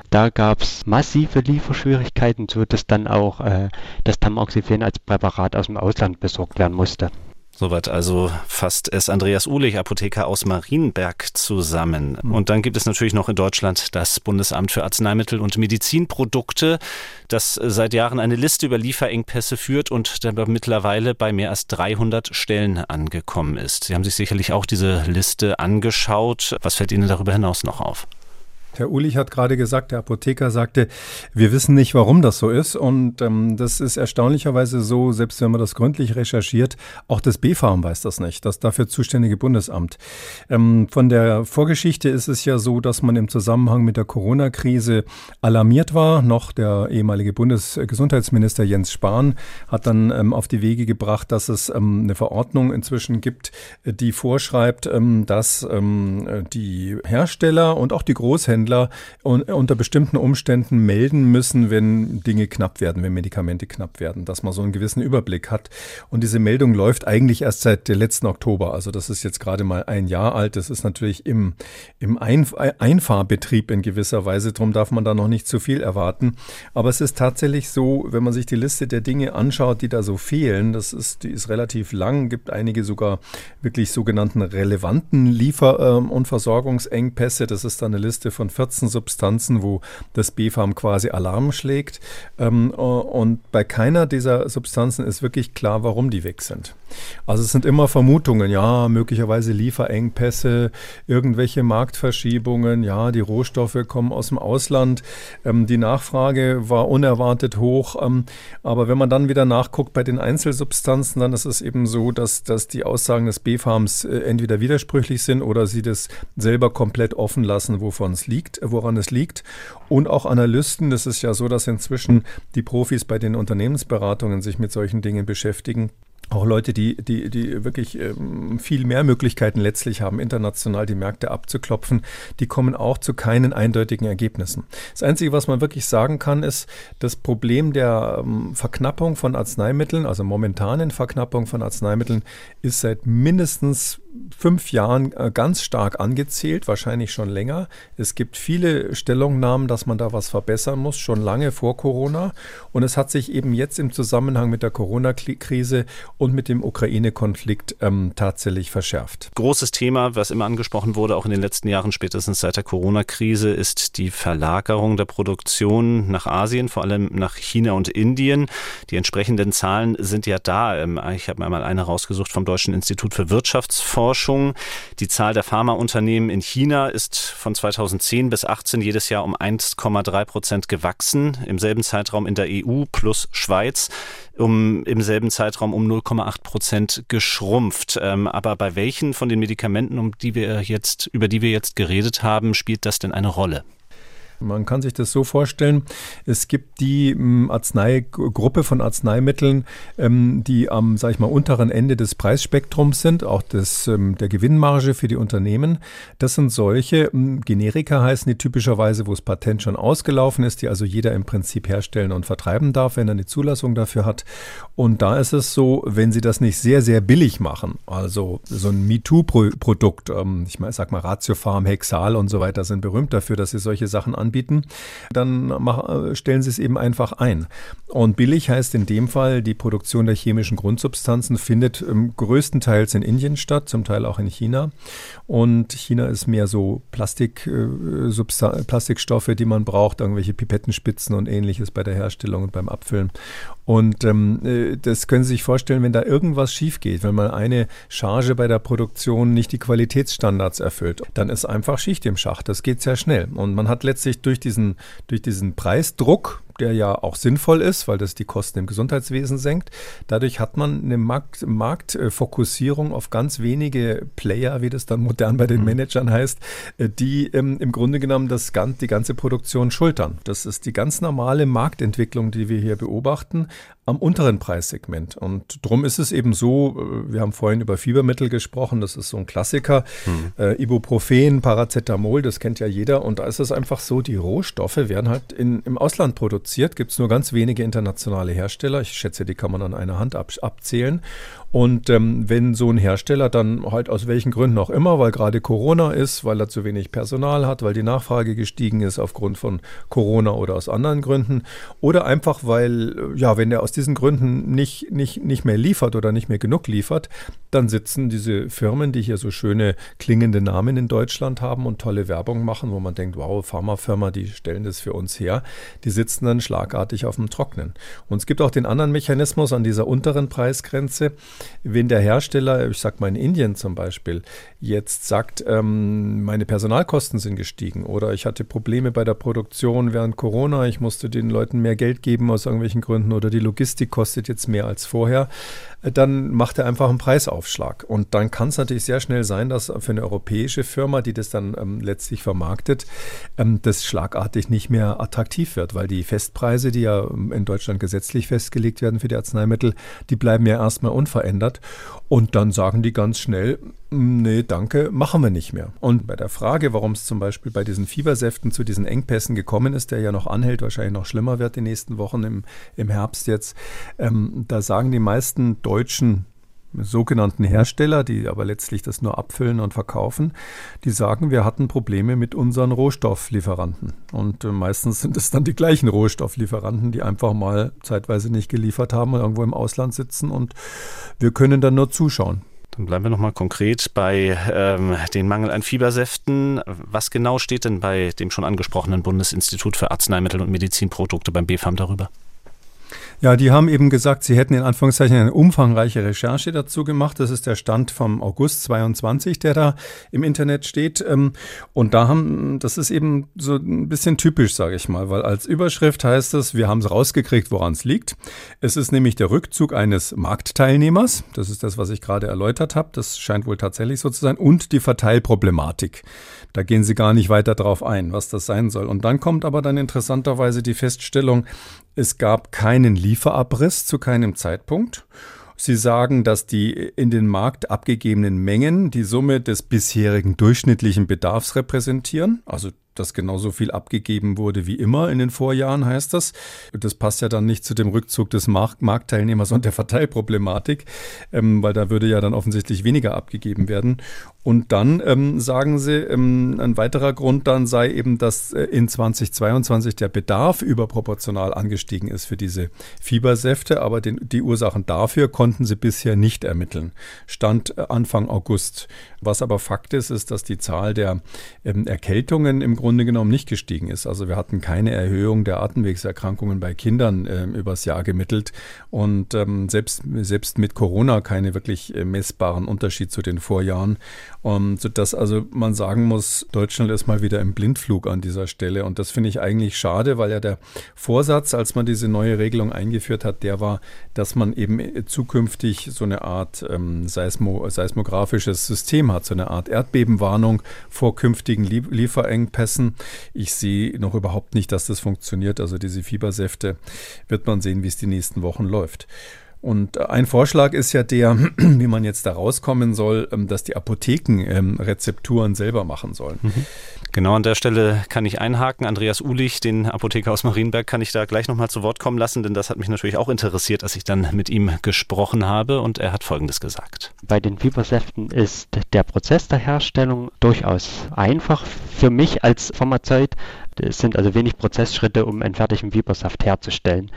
Da gab es massive Lieferschwierigkeiten, so dass dann auch äh, das Tamoxifen als Präparat aus dem Ausland besorgt werden musste. Soweit also fasst es Andreas Uhlich, Apotheker aus Marienberg, zusammen. Mhm. Und dann gibt es natürlich noch in Deutschland das Bundesamt für Arzneimittel und Medizinprodukte, das seit Jahren eine Liste über Lieferengpässe führt und mittlerweile bei mehr als 300 Stellen angekommen ist. Sie haben sich sicherlich auch diese Liste angeschaut. Was fällt Ihnen darüber hinaus noch auf? Herr Ulich hat gerade gesagt, der Apotheker sagte, wir wissen nicht, warum das so ist. Und ähm, das ist erstaunlicherweise so, selbst wenn man das gründlich recherchiert, auch das BfArM weiß das nicht, das dafür zuständige Bundesamt. Ähm, von der Vorgeschichte ist es ja so, dass man im Zusammenhang mit der Corona-Krise alarmiert war. Noch der ehemalige Bundesgesundheitsminister Jens Spahn hat dann ähm, auf die Wege gebracht, dass es ähm, eine Verordnung inzwischen gibt, die vorschreibt, ähm, dass ähm, die Hersteller und auch die Großhändler Händler unter bestimmten Umständen melden müssen, wenn Dinge knapp werden, wenn Medikamente knapp werden, dass man so einen gewissen Überblick hat. Und diese Meldung läuft eigentlich erst seit dem letzten Oktober. Also das ist jetzt gerade mal ein Jahr alt. Das ist natürlich im, im Einfahrbetrieb in gewisser Weise. Darum darf man da noch nicht zu viel erwarten. Aber es ist tatsächlich so, wenn man sich die Liste der Dinge anschaut, die da so fehlen, das ist, die ist relativ lang, gibt einige sogar wirklich sogenannten relevanten Liefer- ähm, und Versorgungsengpässe. Das ist dann eine Liste von 14 Substanzen, wo das BfArM quasi Alarm schlägt. Ähm, und bei keiner dieser Substanzen ist wirklich klar, warum die weg sind. Also es sind immer Vermutungen, ja, möglicherweise Lieferengpässe, irgendwelche Marktverschiebungen, ja, die Rohstoffe kommen aus dem Ausland, ähm, die Nachfrage war unerwartet hoch. Ähm, aber wenn man dann wieder nachguckt bei den Einzelsubstanzen, dann ist es eben so, dass, dass die Aussagen des B-Farms äh, entweder widersprüchlich sind oder sie das selber komplett offen lassen, wovon es liegt, woran es liegt. Und auch Analysten, das ist ja so, dass inzwischen die Profis bei den Unternehmensberatungen sich mit solchen Dingen beschäftigen auch Leute, die, die, die wirklich ähm, viel mehr Möglichkeiten letztlich haben, international die Märkte abzuklopfen, die kommen auch zu keinen eindeutigen Ergebnissen. Das Einzige, was man wirklich sagen kann, ist, das Problem der ähm, Verknappung von Arzneimitteln, also momentanen Verknappung von Arzneimitteln, ist seit mindestens fünf Jahren äh, ganz stark angezählt, wahrscheinlich schon länger. Es gibt viele Stellungnahmen, dass man da was verbessern muss, schon lange vor Corona. Und es hat sich eben jetzt im Zusammenhang mit der Corona-Krise und mit dem Ukraine-Konflikt ähm, tatsächlich verschärft. Großes Thema, was immer angesprochen wurde, auch in den letzten Jahren, spätestens seit der Corona-Krise, ist die Verlagerung der Produktion nach Asien, vor allem nach China und Indien. Die entsprechenden Zahlen sind ja da. Ähm, ich habe mir mal eine rausgesucht vom Deutschen Institut für Wirtschaftsforschung. Forschung. Die Zahl der Pharmaunternehmen in China ist von 2010 bis 2018 jedes Jahr um 1,3 Prozent gewachsen. Im selben Zeitraum in der EU plus Schweiz um im selben Zeitraum um 0,8 Prozent geschrumpft. Ähm, aber bei welchen von den Medikamenten, um die wir jetzt, über die wir jetzt geredet haben, spielt das denn eine Rolle? Man kann sich das so vorstellen, es gibt die ähm, Arzneigruppe von Arzneimitteln, ähm, die am, sag ich mal, unteren Ende des Preisspektrums sind, auch des, ähm, der Gewinnmarge für die Unternehmen. Das sind solche, Generika heißen die typischerweise, wo das Patent schon ausgelaufen ist, die also jeder im Prinzip herstellen und vertreiben darf, wenn er eine Zulassung dafür hat. Und da ist es so, wenn sie das nicht sehr, sehr billig machen, also so ein MeToo-Produkt, ich sag mal Ratiofarm, Hexal und so weiter sind berühmt dafür, dass sie solche Sachen anbieten, anbieten, dann mach, stellen sie es eben einfach ein. Und billig heißt in dem Fall, die Produktion der chemischen Grundsubstanzen findet ähm, größtenteils in Indien statt, zum Teil auch in China. Und China ist mehr so Plastik, äh, Plastikstoffe, die man braucht, irgendwelche Pipettenspitzen und ähnliches bei der Herstellung und beim Abfüllen. Und ähm, äh, das können Sie sich vorstellen, wenn da irgendwas schief geht, wenn man eine Charge bei der Produktion nicht die Qualitätsstandards erfüllt, dann ist einfach Schicht im Schacht. Das geht sehr schnell. Und man hat letztlich durch diesen, durch diesen Preisdruck, der ja auch sinnvoll ist, weil das die Kosten im Gesundheitswesen senkt. Dadurch hat man eine Markt, Marktfokussierung auf ganz wenige Player, wie das dann modern bei den mhm. Managern heißt, äh, die ähm, im Grunde genommen das, die ganze Produktion schultern. Das ist die ganz normale Marktentwicklung, die wir hier beobachten am unteren Preissegment. Und drum ist es eben so, äh, wir haben vorhin über Fiebermittel gesprochen, das ist so ein Klassiker. Hm. Äh, Ibuprofen, Paracetamol, das kennt ja jeder. Und da ist es einfach so, die Rohstoffe werden halt in, im Ausland produziert. Gibt es nur ganz wenige internationale Hersteller. Ich schätze, die kann man an einer Hand ab, abzählen. Und ähm, wenn so ein Hersteller dann halt aus welchen Gründen auch immer, weil gerade Corona ist, weil er zu wenig Personal hat, weil die Nachfrage gestiegen ist aufgrund von Corona oder aus anderen Gründen, oder einfach weil, äh, ja, wenn er aus diesen Gründen nicht, nicht, nicht mehr liefert oder nicht mehr genug liefert, dann sitzen diese Firmen, die hier so schöne klingende Namen in Deutschland haben und tolle Werbung machen, wo man denkt, wow, Pharmafirma, die stellen das für uns her, die sitzen dann schlagartig auf dem Trocknen. Und es gibt auch den anderen Mechanismus an dieser unteren Preisgrenze, wenn der Hersteller, ich sag mal in Indien zum Beispiel, jetzt sagt, ähm, meine Personalkosten sind gestiegen oder ich hatte Probleme bei der Produktion während Corona, ich musste den Leuten mehr Geld geben aus irgendwelchen Gründen oder die Logistik kostet jetzt mehr als vorher, dann macht er einfach einen Preisaufschlag. Und dann kann es natürlich sehr schnell sein, dass für eine europäische Firma, die das dann ähm, letztlich vermarktet, ähm, das schlagartig nicht mehr attraktiv wird, weil die Festpreise, die ja ähm, in Deutschland gesetzlich festgelegt werden für die Arzneimittel, die bleiben ja erstmal unverändert. Und dann sagen die ganz schnell, nee, danke, machen wir nicht mehr. Und bei der Frage, warum es zum Beispiel bei diesen Fiebersäften zu diesen Engpässen gekommen ist, der ja noch anhält, wahrscheinlich noch schlimmer wird die nächsten Wochen im, im Herbst jetzt, ähm, da sagen die meisten deutschen sogenannten Hersteller, die aber letztlich das nur abfüllen und verkaufen, die sagen, wir hatten Probleme mit unseren Rohstofflieferanten. Und äh, meistens sind es dann die gleichen Rohstofflieferanten, die einfach mal zeitweise nicht geliefert haben und irgendwo im Ausland sitzen und wir können dann nur zuschauen. Dann bleiben wir nochmal konkret bei ähm, den Mangel an Fiebersäften. Was genau steht denn bei dem schon angesprochenen Bundesinstitut für Arzneimittel und Medizinprodukte beim BfArM darüber? Ja, die haben eben gesagt, sie hätten in Anführungszeichen eine umfangreiche Recherche dazu gemacht. Das ist der Stand vom August 22, der da im Internet steht. Ähm, und da haben, das ist eben so ein bisschen typisch, sage ich mal, weil als Überschrift heißt es, wir haben es rausgekriegt, woran es liegt. Es ist nämlich der Rückzug eines Marktteilnehmers. Das ist das, was ich gerade erläutert habe. Das scheint wohl tatsächlich so zu sein. Und die Verteilproblematik. Da gehen sie gar nicht weiter drauf ein, was das sein soll. Und dann kommt aber dann interessanterweise die Feststellung, es gab keinen Lieferabriss zu keinem Zeitpunkt. Sie sagen, dass die in den Markt abgegebenen Mengen die Summe des bisherigen durchschnittlichen Bedarfs repräsentieren. Also dass genauso viel abgegeben wurde wie immer in den Vorjahren, heißt das. Das passt ja dann nicht zu dem Rückzug des Markt Marktteilnehmers und der Verteilproblematik, ähm, weil da würde ja dann offensichtlich weniger abgegeben werden. Und dann ähm, sagen sie, ähm, ein weiterer Grund dann sei eben, dass äh, in 2022 der Bedarf überproportional angestiegen ist für diese Fiebersäfte, aber den, die Ursachen dafür konnten sie bisher nicht ermitteln. Stand äh, Anfang August. Was aber Fakt ist, ist, dass die Zahl der ähm, Erkältungen im Grunde genommen nicht gestiegen ist. Also wir hatten keine Erhöhung der Atemwegserkrankungen bei Kindern äh, übers Jahr gemittelt und ähm, selbst, selbst mit Corona keine wirklich äh, messbaren Unterschied zu den Vorjahren. Und sodass also man sagen muss, Deutschland ist mal wieder im Blindflug an dieser Stelle. Und das finde ich eigentlich schade, weil ja der Vorsatz, als man diese neue Regelung eingeführt hat, der war, dass man eben zukünftig so eine Art ähm, Seismo, seismografisches System hat, so eine Art Erdbebenwarnung vor künftigen Lieferengpässen. Ich sehe noch überhaupt nicht, dass das funktioniert. Also diese Fiebersäfte wird man sehen, wie es die nächsten Wochen läuft. Und ein Vorschlag ist ja der, wie man jetzt da rauskommen soll, ähm, dass die Apotheken ähm, Rezepturen selber machen sollen. Mhm. Genau an der Stelle kann ich einhaken. Andreas Ulich, den Apotheker aus Marienberg, kann ich da gleich nochmal zu Wort kommen lassen, denn das hat mich natürlich auch interessiert, als ich dann mit ihm gesprochen habe und er hat Folgendes gesagt. Bei den Fiebersäften ist der Prozess der Herstellung durchaus einfach. Für mich als Pharmazeut es sind also wenig Prozessschritte, um einen fertigen Fiebersaft herzustellen.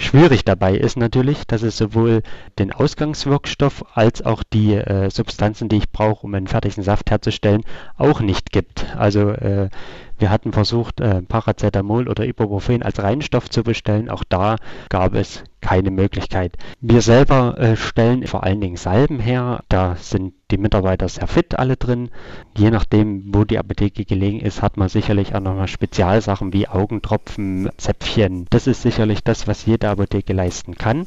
Schwierig dabei ist natürlich, dass es sowohl den Ausgangswirkstoff als auch die äh, Substanzen, die ich brauche, um einen fertigen Saft herzustellen, auch nicht gibt. Also äh, wir hatten versucht, äh, Paracetamol oder Ibuprofen als Reinstoff zu bestellen. Auch da gab es keine Möglichkeit. Wir selber äh, stellen vor allen Dingen Salben her. Da sind die Mitarbeiter sehr fit alle drin. Je nachdem, wo die Apotheke gelegen ist, hat man sicherlich auch nochmal Spezialsachen wie Augentropfen, Zäpfchen. Das ist sicherlich das, was jede Apotheke leisten kann.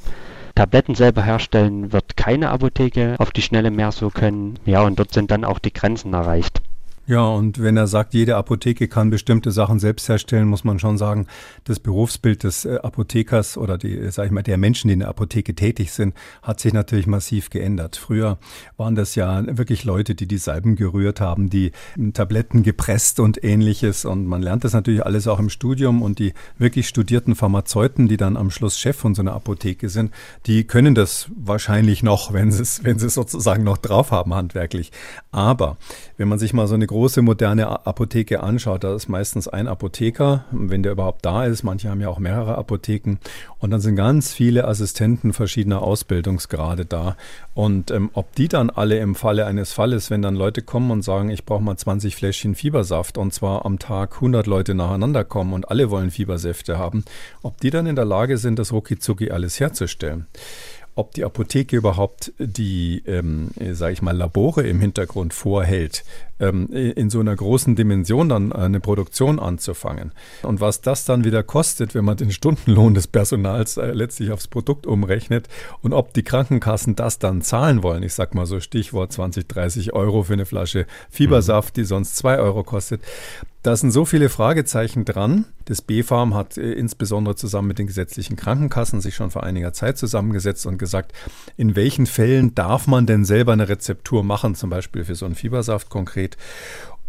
Tabletten selber herstellen wird keine Apotheke auf die Schnelle mehr so können. Ja, und dort sind dann auch die Grenzen erreicht. Ja, und wenn er sagt, jede Apotheke kann bestimmte Sachen selbst herstellen, muss man schon sagen, das Berufsbild des äh, Apothekers oder die, sag ich mal, der Menschen, die in der Apotheke tätig sind, hat sich natürlich massiv geändert. Früher waren das ja wirklich Leute, die die Salben gerührt haben, die Tabletten gepresst und ähnliches. Und man lernt das natürlich alles auch im Studium. Und die wirklich studierten Pharmazeuten, die dann am Schluss Chef von so einer Apotheke sind, die können das wahrscheinlich noch, wenn sie es, wenn sie es sozusagen noch drauf haben handwerklich. Aber wenn man sich mal so eine große moderne Apotheke anschaut, da ist meistens ein Apotheker, wenn der überhaupt da ist. Manche haben ja auch mehrere Apotheken. Und dann sind ganz viele Assistenten verschiedener Ausbildungsgrade da. Und ähm, ob die dann alle im Falle eines Falles, wenn dann Leute kommen und sagen, ich brauche mal 20 Fläschchen Fiebersaft und zwar am Tag 100 Leute nacheinander kommen und alle wollen Fiebersäfte haben, ob die dann in der Lage sind, das rucki alles herzustellen ob die Apotheke überhaupt die, ähm, sage ich mal, Labore im Hintergrund vorhält, ähm, in so einer großen Dimension dann eine Produktion anzufangen. Und was das dann wieder kostet, wenn man den Stundenlohn des Personals äh, letztlich aufs Produkt umrechnet und ob die Krankenkassen das dann zahlen wollen. Ich sag mal so Stichwort 20, 30 Euro für eine Flasche Fiebersaft, die sonst 2 Euro kostet. Da sind so viele Fragezeichen dran. Das BfArM hat äh, insbesondere zusammen mit den gesetzlichen Krankenkassen sich schon vor einiger Zeit zusammengesetzt und gesagt, in welchen Fällen darf man denn selber eine Rezeptur machen, zum Beispiel für so einen Fiebersaft konkret. geht.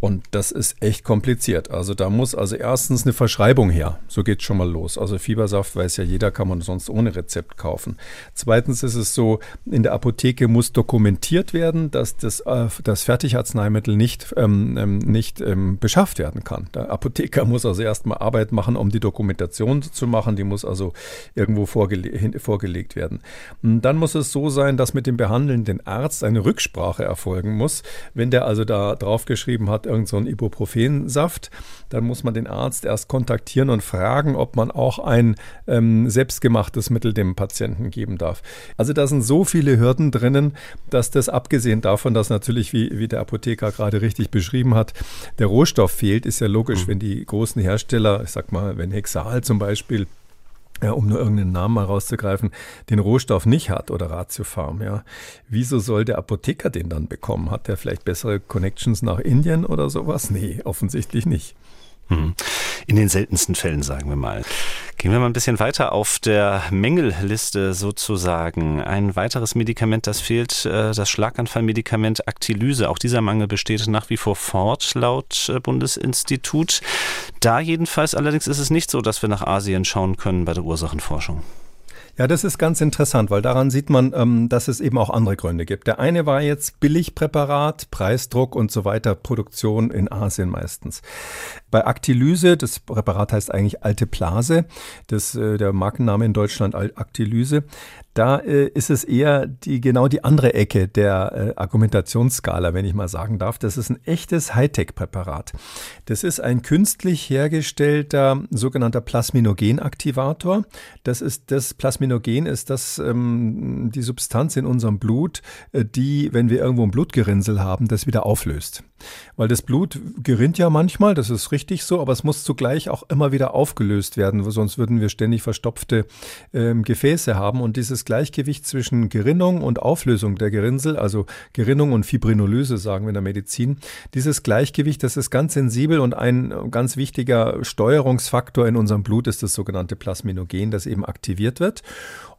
Und das ist echt kompliziert. Also da muss also erstens eine Verschreibung her. So geht schon mal los. Also Fiebersaft weiß ja jeder, kann man sonst ohne Rezept kaufen. Zweitens ist es so, in der Apotheke muss dokumentiert werden, dass das, äh, das Fertigarzneimittel nicht, ähm, ähm, nicht ähm, beschafft werden kann. Der Apotheker muss also erstmal Arbeit machen, um die Dokumentation zu machen. Die muss also irgendwo vorgele vorgelegt werden. Und dann muss es so sein, dass mit dem behandelnden Arzt eine Rücksprache erfolgen muss. Wenn der also da draufgeschrieben hat, irgend so einen Ibuprofensaft, dann muss man den Arzt erst kontaktieren und fragen, ob man auch ein ähm, selbstgemachtes Mittel dem Patienten geben darf. Also da sind so viele Hürden drinnen, dass das abgesehen davon, dass natürlich, wie, wie der Apotheker gerade richtig beschrieben hat, der Rohstoff fehlt, ist ja logisch, mhm. wenn die großen Hersteller, ich sag mal, wenn Hexal zum Beispiel ja, um nur irgendeinen Namen mal rauszugreifen, den Rohstoff nicht hat oder Ratiofarm, ja. Wieso soll der Apotheker den dann bekommen? Hat der vielleicht bessere Connections nach Indien oder sowas? Nee, offensichtlich nicht. Hm. In den seltensten Fällen, sagen wir mal. Gehen wir mal ein bisschen weiter auf der Mängelliste sozusagen. Ein weiteres Medikament, das fehlt, äh, das Schlaganfallmedikament Actilyse. Auch dieser Mangel besteht nach wie vor fort, laut äh, Bundesinstitut. Da jedenfalls allerdings ist es nicht so, dass wir nach Asien schauen können bei der Ursachenforschung. Ja, das ist ganz interessant, weil daran sieht man, ähm, dass es eben auch andere Gründe gibt. Der eine war jetzt Billigpräparat, Preisdruck und so weiter, Produktion in Asien meistens. Bei Actilyse, das Präparat heißt eigentlich Alteplase, das, äh, der Markenname in Deutschland Actilyse, da äh, ist es eher die, genau die andere Ecke der äh, Argumentationsskala, wenn ich mal sagen darf. Das ist ein echtes Hightech-Präparat. Das ist ein künstlich hergestellter sogenannter Plasminogenaktivator. Das ist das Plasminogen ist das ähm, die Substanz in unserem Blut, äh, die, wenn wir irgendwo ein Blutgerinnsel haben, das wieder auflöst. Weil das Blut gerinnt ja manchmal, das ist richtig so, aber es muss zugleich auch immer wieder aufgelöst werden, sonst würden wir ständig verstopfte ähm, Gefäße haben. Und dieses Gleichgewicht zwischen Gerinnung und Auflösung der Gerinnsel, also Gerinnung und Fibrinolyse, sagen wir in der Medizin, dieses Gleichgewicht, das ist ganz sensibel und ein ganz wichtiger Steuerungsfaktor in unserem Blut ist das sogenannte Plasminogen, das eben aktiviert wird.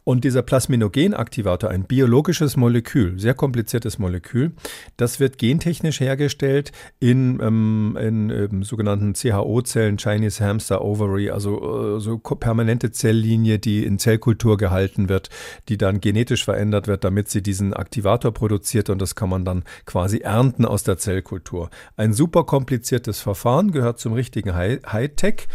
Und dieser Plasminogenaktivator, ein biologisches Molekül, sehr kompliziertes Molekül, das wird gentechnisch hergestellt in, ähm, in ähm, sogenannten CHO-Zellen, Chinese Hamster Ovary, also äh, so permanente Zelllinie, die in Zellkultur gehalten wird, die dann genetisch verändert wird, damit sie diesen Aktivator produziert und das kann man dann quasi ernten aus der Zellkultur. Ein super kompliziertes Verfahren, gehört zum richtigen Hightech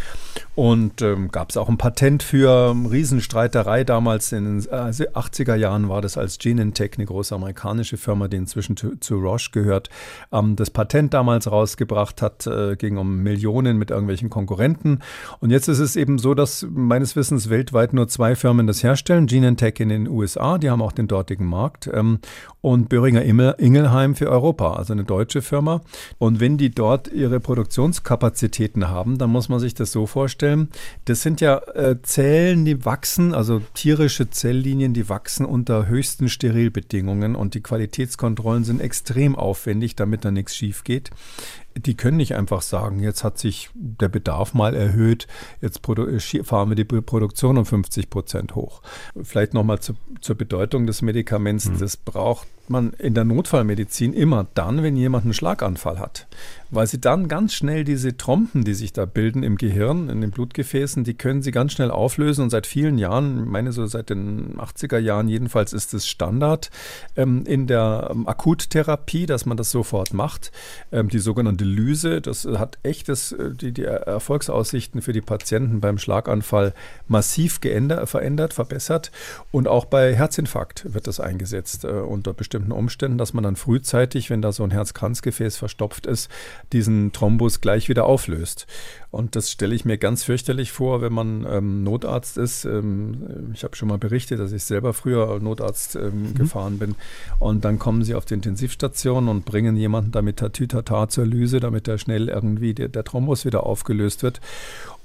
und ähm, gab es auch ein Patent für Riesenstreiterei damals den 80er äh, Jahren war das als Genentech, eine große amerikanische Firma, die inzwischen zu, zu Roche gehört, ähm, das Patent damals rausgebracht hat, äh, ging um Millionen mit irgendwelchen Konkurrenten. Und jetzt ist es eben so, dass meines Wissens weltweit nur zwei Firmen das herstellen, Genentech in den USA, die haben auch den dortigen Markt, ähm, und Böhringer Ingelheim für Europa, also eine deutsche Firma. Und wenn die dort ihre Produktionskapazitäten haben, dann muss man sich das so vorstellen, das sind ja äh, Zellen, die wachsen, also tierische Zelllinien, die wachsen unter höchsten Sterilbedingungen und die Qualitätskontrollen sind extrem aufwendig, damit da nichts schief geht die können nicht einfach sagen, jetzt hat sich der Bedarf mal erhöht, jetzt fahren wir die Produktion um 50 Prozent hoch. Vielleicht nochmal zu, zur Bedeutung des Medikaments. Mhm. Das braucht man in der Notfallmedizin immer dann, wenn jemand einen Schlaganfall hat. Weil sie dann ganz schnell diese Trompen, die sich da bilden im Gehirn, in den Blutgefäßen, die können sie ganz schnell auflösen. Und seit vielen Jahren, ich meine so seit den 80er Jahren jedenfalls, ist es Standard ähm, in der ähm, Akuttherapie, dass man das sofort macht. Ähm, die sogenannte Lyse, das hat echt das, äh, die, die Erfolgsaussichten für die Patienten beim Schlaganfall massiv geändert, verändert, verbessert. Und auch bei Herzinfarkt wird das eingesetzt äh, unter bestimmten Umständen, dass man dann frühzeitig, wenn da so ein Herzkranzgefäß verstopft ist, diesen Thrombus gleich wieder auflöst. Und das stelle ich mir ganz fürchterlich vor, wenn man ähm, Notarzt ist. Ähm, ich habe schon mal berichtet, dass ich selber früher Notarzt ähm, mhm. gefahren bin. Und dann kommen sie auf die Intensivstation und bringen jemanden damit Tatütata zur Lyse, damit er schnell irgendwie der, der Thrombus wieder aufgelöst wird.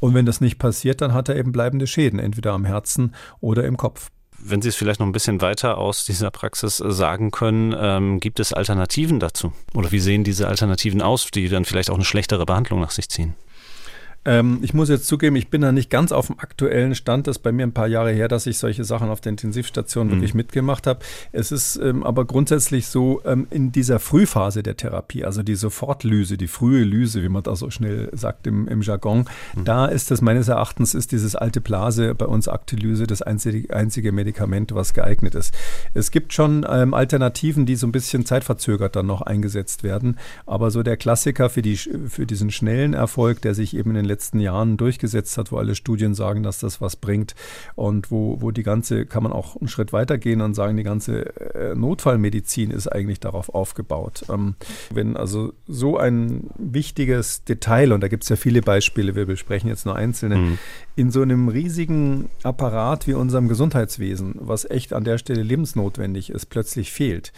Und wenn das nicht passiert, dann hat er eben bleibende Schäden, entweder am Herzen oder im Kopf. Wenn Sie es vielleicht noch ein bisschen weiter aus dieser Praxis äh, sagen können, ähm, gibt es Alternativen dazu? Oder wie sehen diese Alternativen aus, die dann vielleicht auch eine schlechtere Behandlung nach sich ziehen? Ähm, ich muss jetzt zugeben, ich bin da nicht ganz auf dem aktuellen Stand. Das ist bei mir ein paar Jahre her, dass ich solche Sachen auf der Intensivstation mhm. wirklich mitgemacht habe. Es ist ähm, aber grundsätzlich so, ähm, in dieser Frühphase der Therapie, also die Sofortlyse, die frühe Lyse, wie man da so schnell sagt im, im Jargon, mhm. da ist das meines Erachtens, ist dieses alte Blase, bei uns Aktilyse, das einzige, einzige Medikament, was geeignet ist. Es gibt schon ähm, Alternativen, die so ein bisschen zeitverzögert dann noch eingesetzt werden. Aber so der Klassiker für, die, für diesen schnellen Erfolg, der sich eben in den letzten Jahren durchgesetzt hat, wo alle Studien sagen, dass das was bringt und wo, wo die ganze, kann man auch einen Schritt weiter gehen und sagen, die ganze äh, Notfallmedizin ist eigentlich darauf aufgebaut. Ähm, wenn also so ein wichtiges Detail, und da gibt es ja viele Beispiele, wir besprechen jetzt nur einzelne, mhm. in so einem riesigen Apparat wie unserem Gesundheitswesen, was echt an der Stelle lebensnotwendig ist, plötzlich fehlt,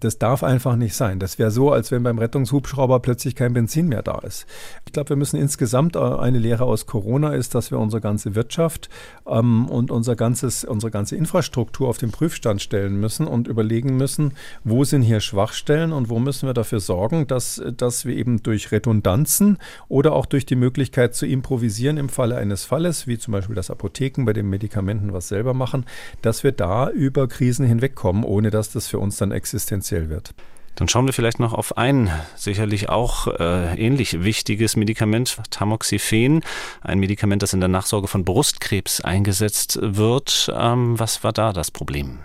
das darf einfach nicht sein. Das wäre so, als wenn beim Rettungshubschrauber plötzlich kein Benzin mehr da ist. Ich glaube, wir müssen insgesamt äh, eine Lehre aus Corona ist, dass wir unsere ganze Wirtschaft ähm, und unser ganzes, unsere ganze Infrastruktur auf den Prüfstand stellen müssen und überlegen müssen, wo sind hier Schwachstellen und wo müssen wir dafür sorgen, dass, dass wir eben durch Redundanzen oder auch durch die Möglichkeit zu improvisieren im Falle eines Falles, wie zum Beispiel das Apotheken bei den Medikamenten was selber machen, dass wir da über Krisen hinwegkommen, ohne dass das für uns dann existenziell essentiell wird. Dann schauen wir vielleicht noch auf ein sicherlich auch äh, ähnlich wichtiges Medikament, Tamoxifen, ein Medikament, das in der Nachsorge von Brustkrebs eingesetzt wird. Ähm, was war da das Problem?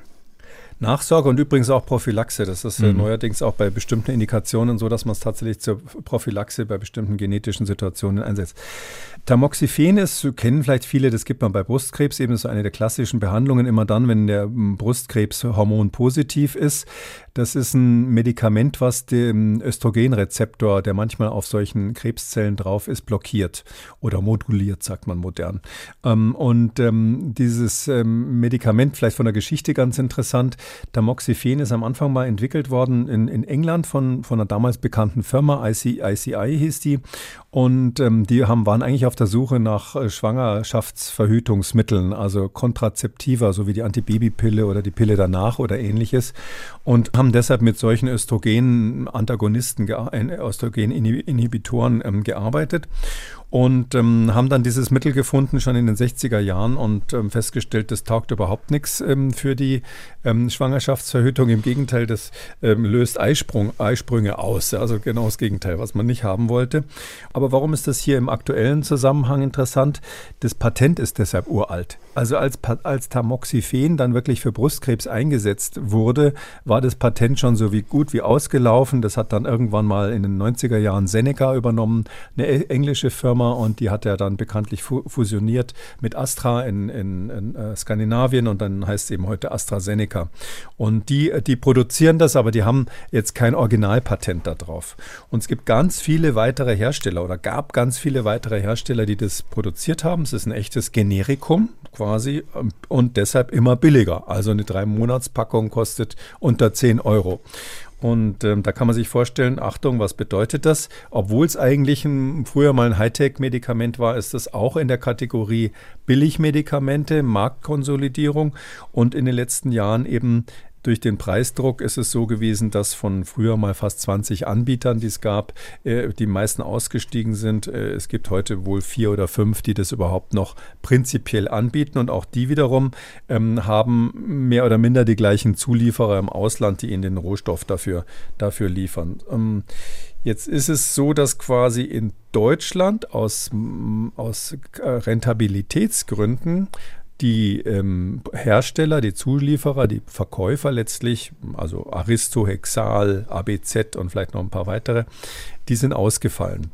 Nachsorge und übrigens auch Prophylaxe. Das ist äh, mhm. neuerdings auch bei bestimmten Indikationen so, dass man es tatsächlich zur Prophylaxe bei bestimmten genetischen Situationen einsetzt. Tamoxifen ist, kennen vielleicht viele, das gibt man bei Brustkrebs, eben so eine der klassischen Behandlungen, immer dann, wenn der Brustkrebshormon positiv ist. Das ist ein Medikament, was den Östrogenrezeptor, der manchmal auf solchen Krebszellen drauf ist, blockiert oder moduliert, sagt man modern. Ähm, und ähm, dieses ähm, Medikament, vielleicht von der Geschichte ganz interessant, Tamoxifen ist am Anfang mal entwickelt worden in, in England von, von einer damals bekannten Firma, IC, ICI hieß die. Und die haben, waren eigentlich auf der Suche nach äh, Schwangerschaftsverhütungsmitteln, also Kontrazeptiva, so wie die Antibabypille oder die Pille danach oder ähnliches. Und haben deshalb mit solchen Östrogen-Antagonisten, äh, Östrogen-Inhibitoren ähm, gearbeitet und ähm, haben dann dieses Mittel gefunden schon in den 60er Jahren und ähm, festgestellt, das taugt überhaupt nichts ähm, für die ähm, Schwangerschaftsverhütung. Im Gegenteil, das ähm, löst Eisprung, Eisprünge aus. Also genau das Gegenteil, was man nicht haben wollte. Aber warum ist das hier im aktuellen Zusammenhang interessant? Das Patent ist deshalb uralt. Also als, als Tamoxifen dann wirklich für Brustkrebs eingesetzt wurde, war das Patent schon so wie gut wie ausgelaufen. Das hat dann irgendwann mal in den 90er Jahren Seneca übernommen, eine e-, englische Firma, und die hat ja dann bekanntlich fusioniert mit Astra in, in, in äh, Skandinavien und dann heißt es eben heute AstraZeneca. Und die, die produzieren das, aber die haben jetzt kein Originalpatent darauf. Und es gibt ganz viele weitere Hersteller oder gab ganz viele weitere Hersteller, die das produziert haben. Es ist ein echtes Generikum quasi ähm, und deshalb immer billiger. Also eine Drei-Monats-Packung kostet unter 10 Euro. Und ähm, da kann man sich vorstellen, Achtung, was bedeutet das? Obwohl es eigentlich ein, früher mal ein Hightech-Medikament war, ist das auch in der Kategorie Billigmedikamente, Marktkonsolidierung und in den letzten Jahren eben durch den Preisdruck ist es so gewesen, dass von früher mal fast 20 Anbietern, die es gab, äh, die meisten ausgestiegen sind. Äh, es gibt heute wohl vier oder fünf, die das überhaupt noch prinzipiell anbieten. Und auch die wiederum ähm, haben mehr oder minder die gleichen Zulieferer im Ausland, die ihnen den Rohstoff dafür, dafür liefern. Ähm, Jetzt ist es so, dass quasi in Deutschland aus, aus äh, Rentabilitätsgründen die ähm, Hersteller, die Zulieferer, die Verkäufer letztlich, also Aristo, Hexal, ABZ und vielleicht noch ein paar weitere, die sind ausgefallen.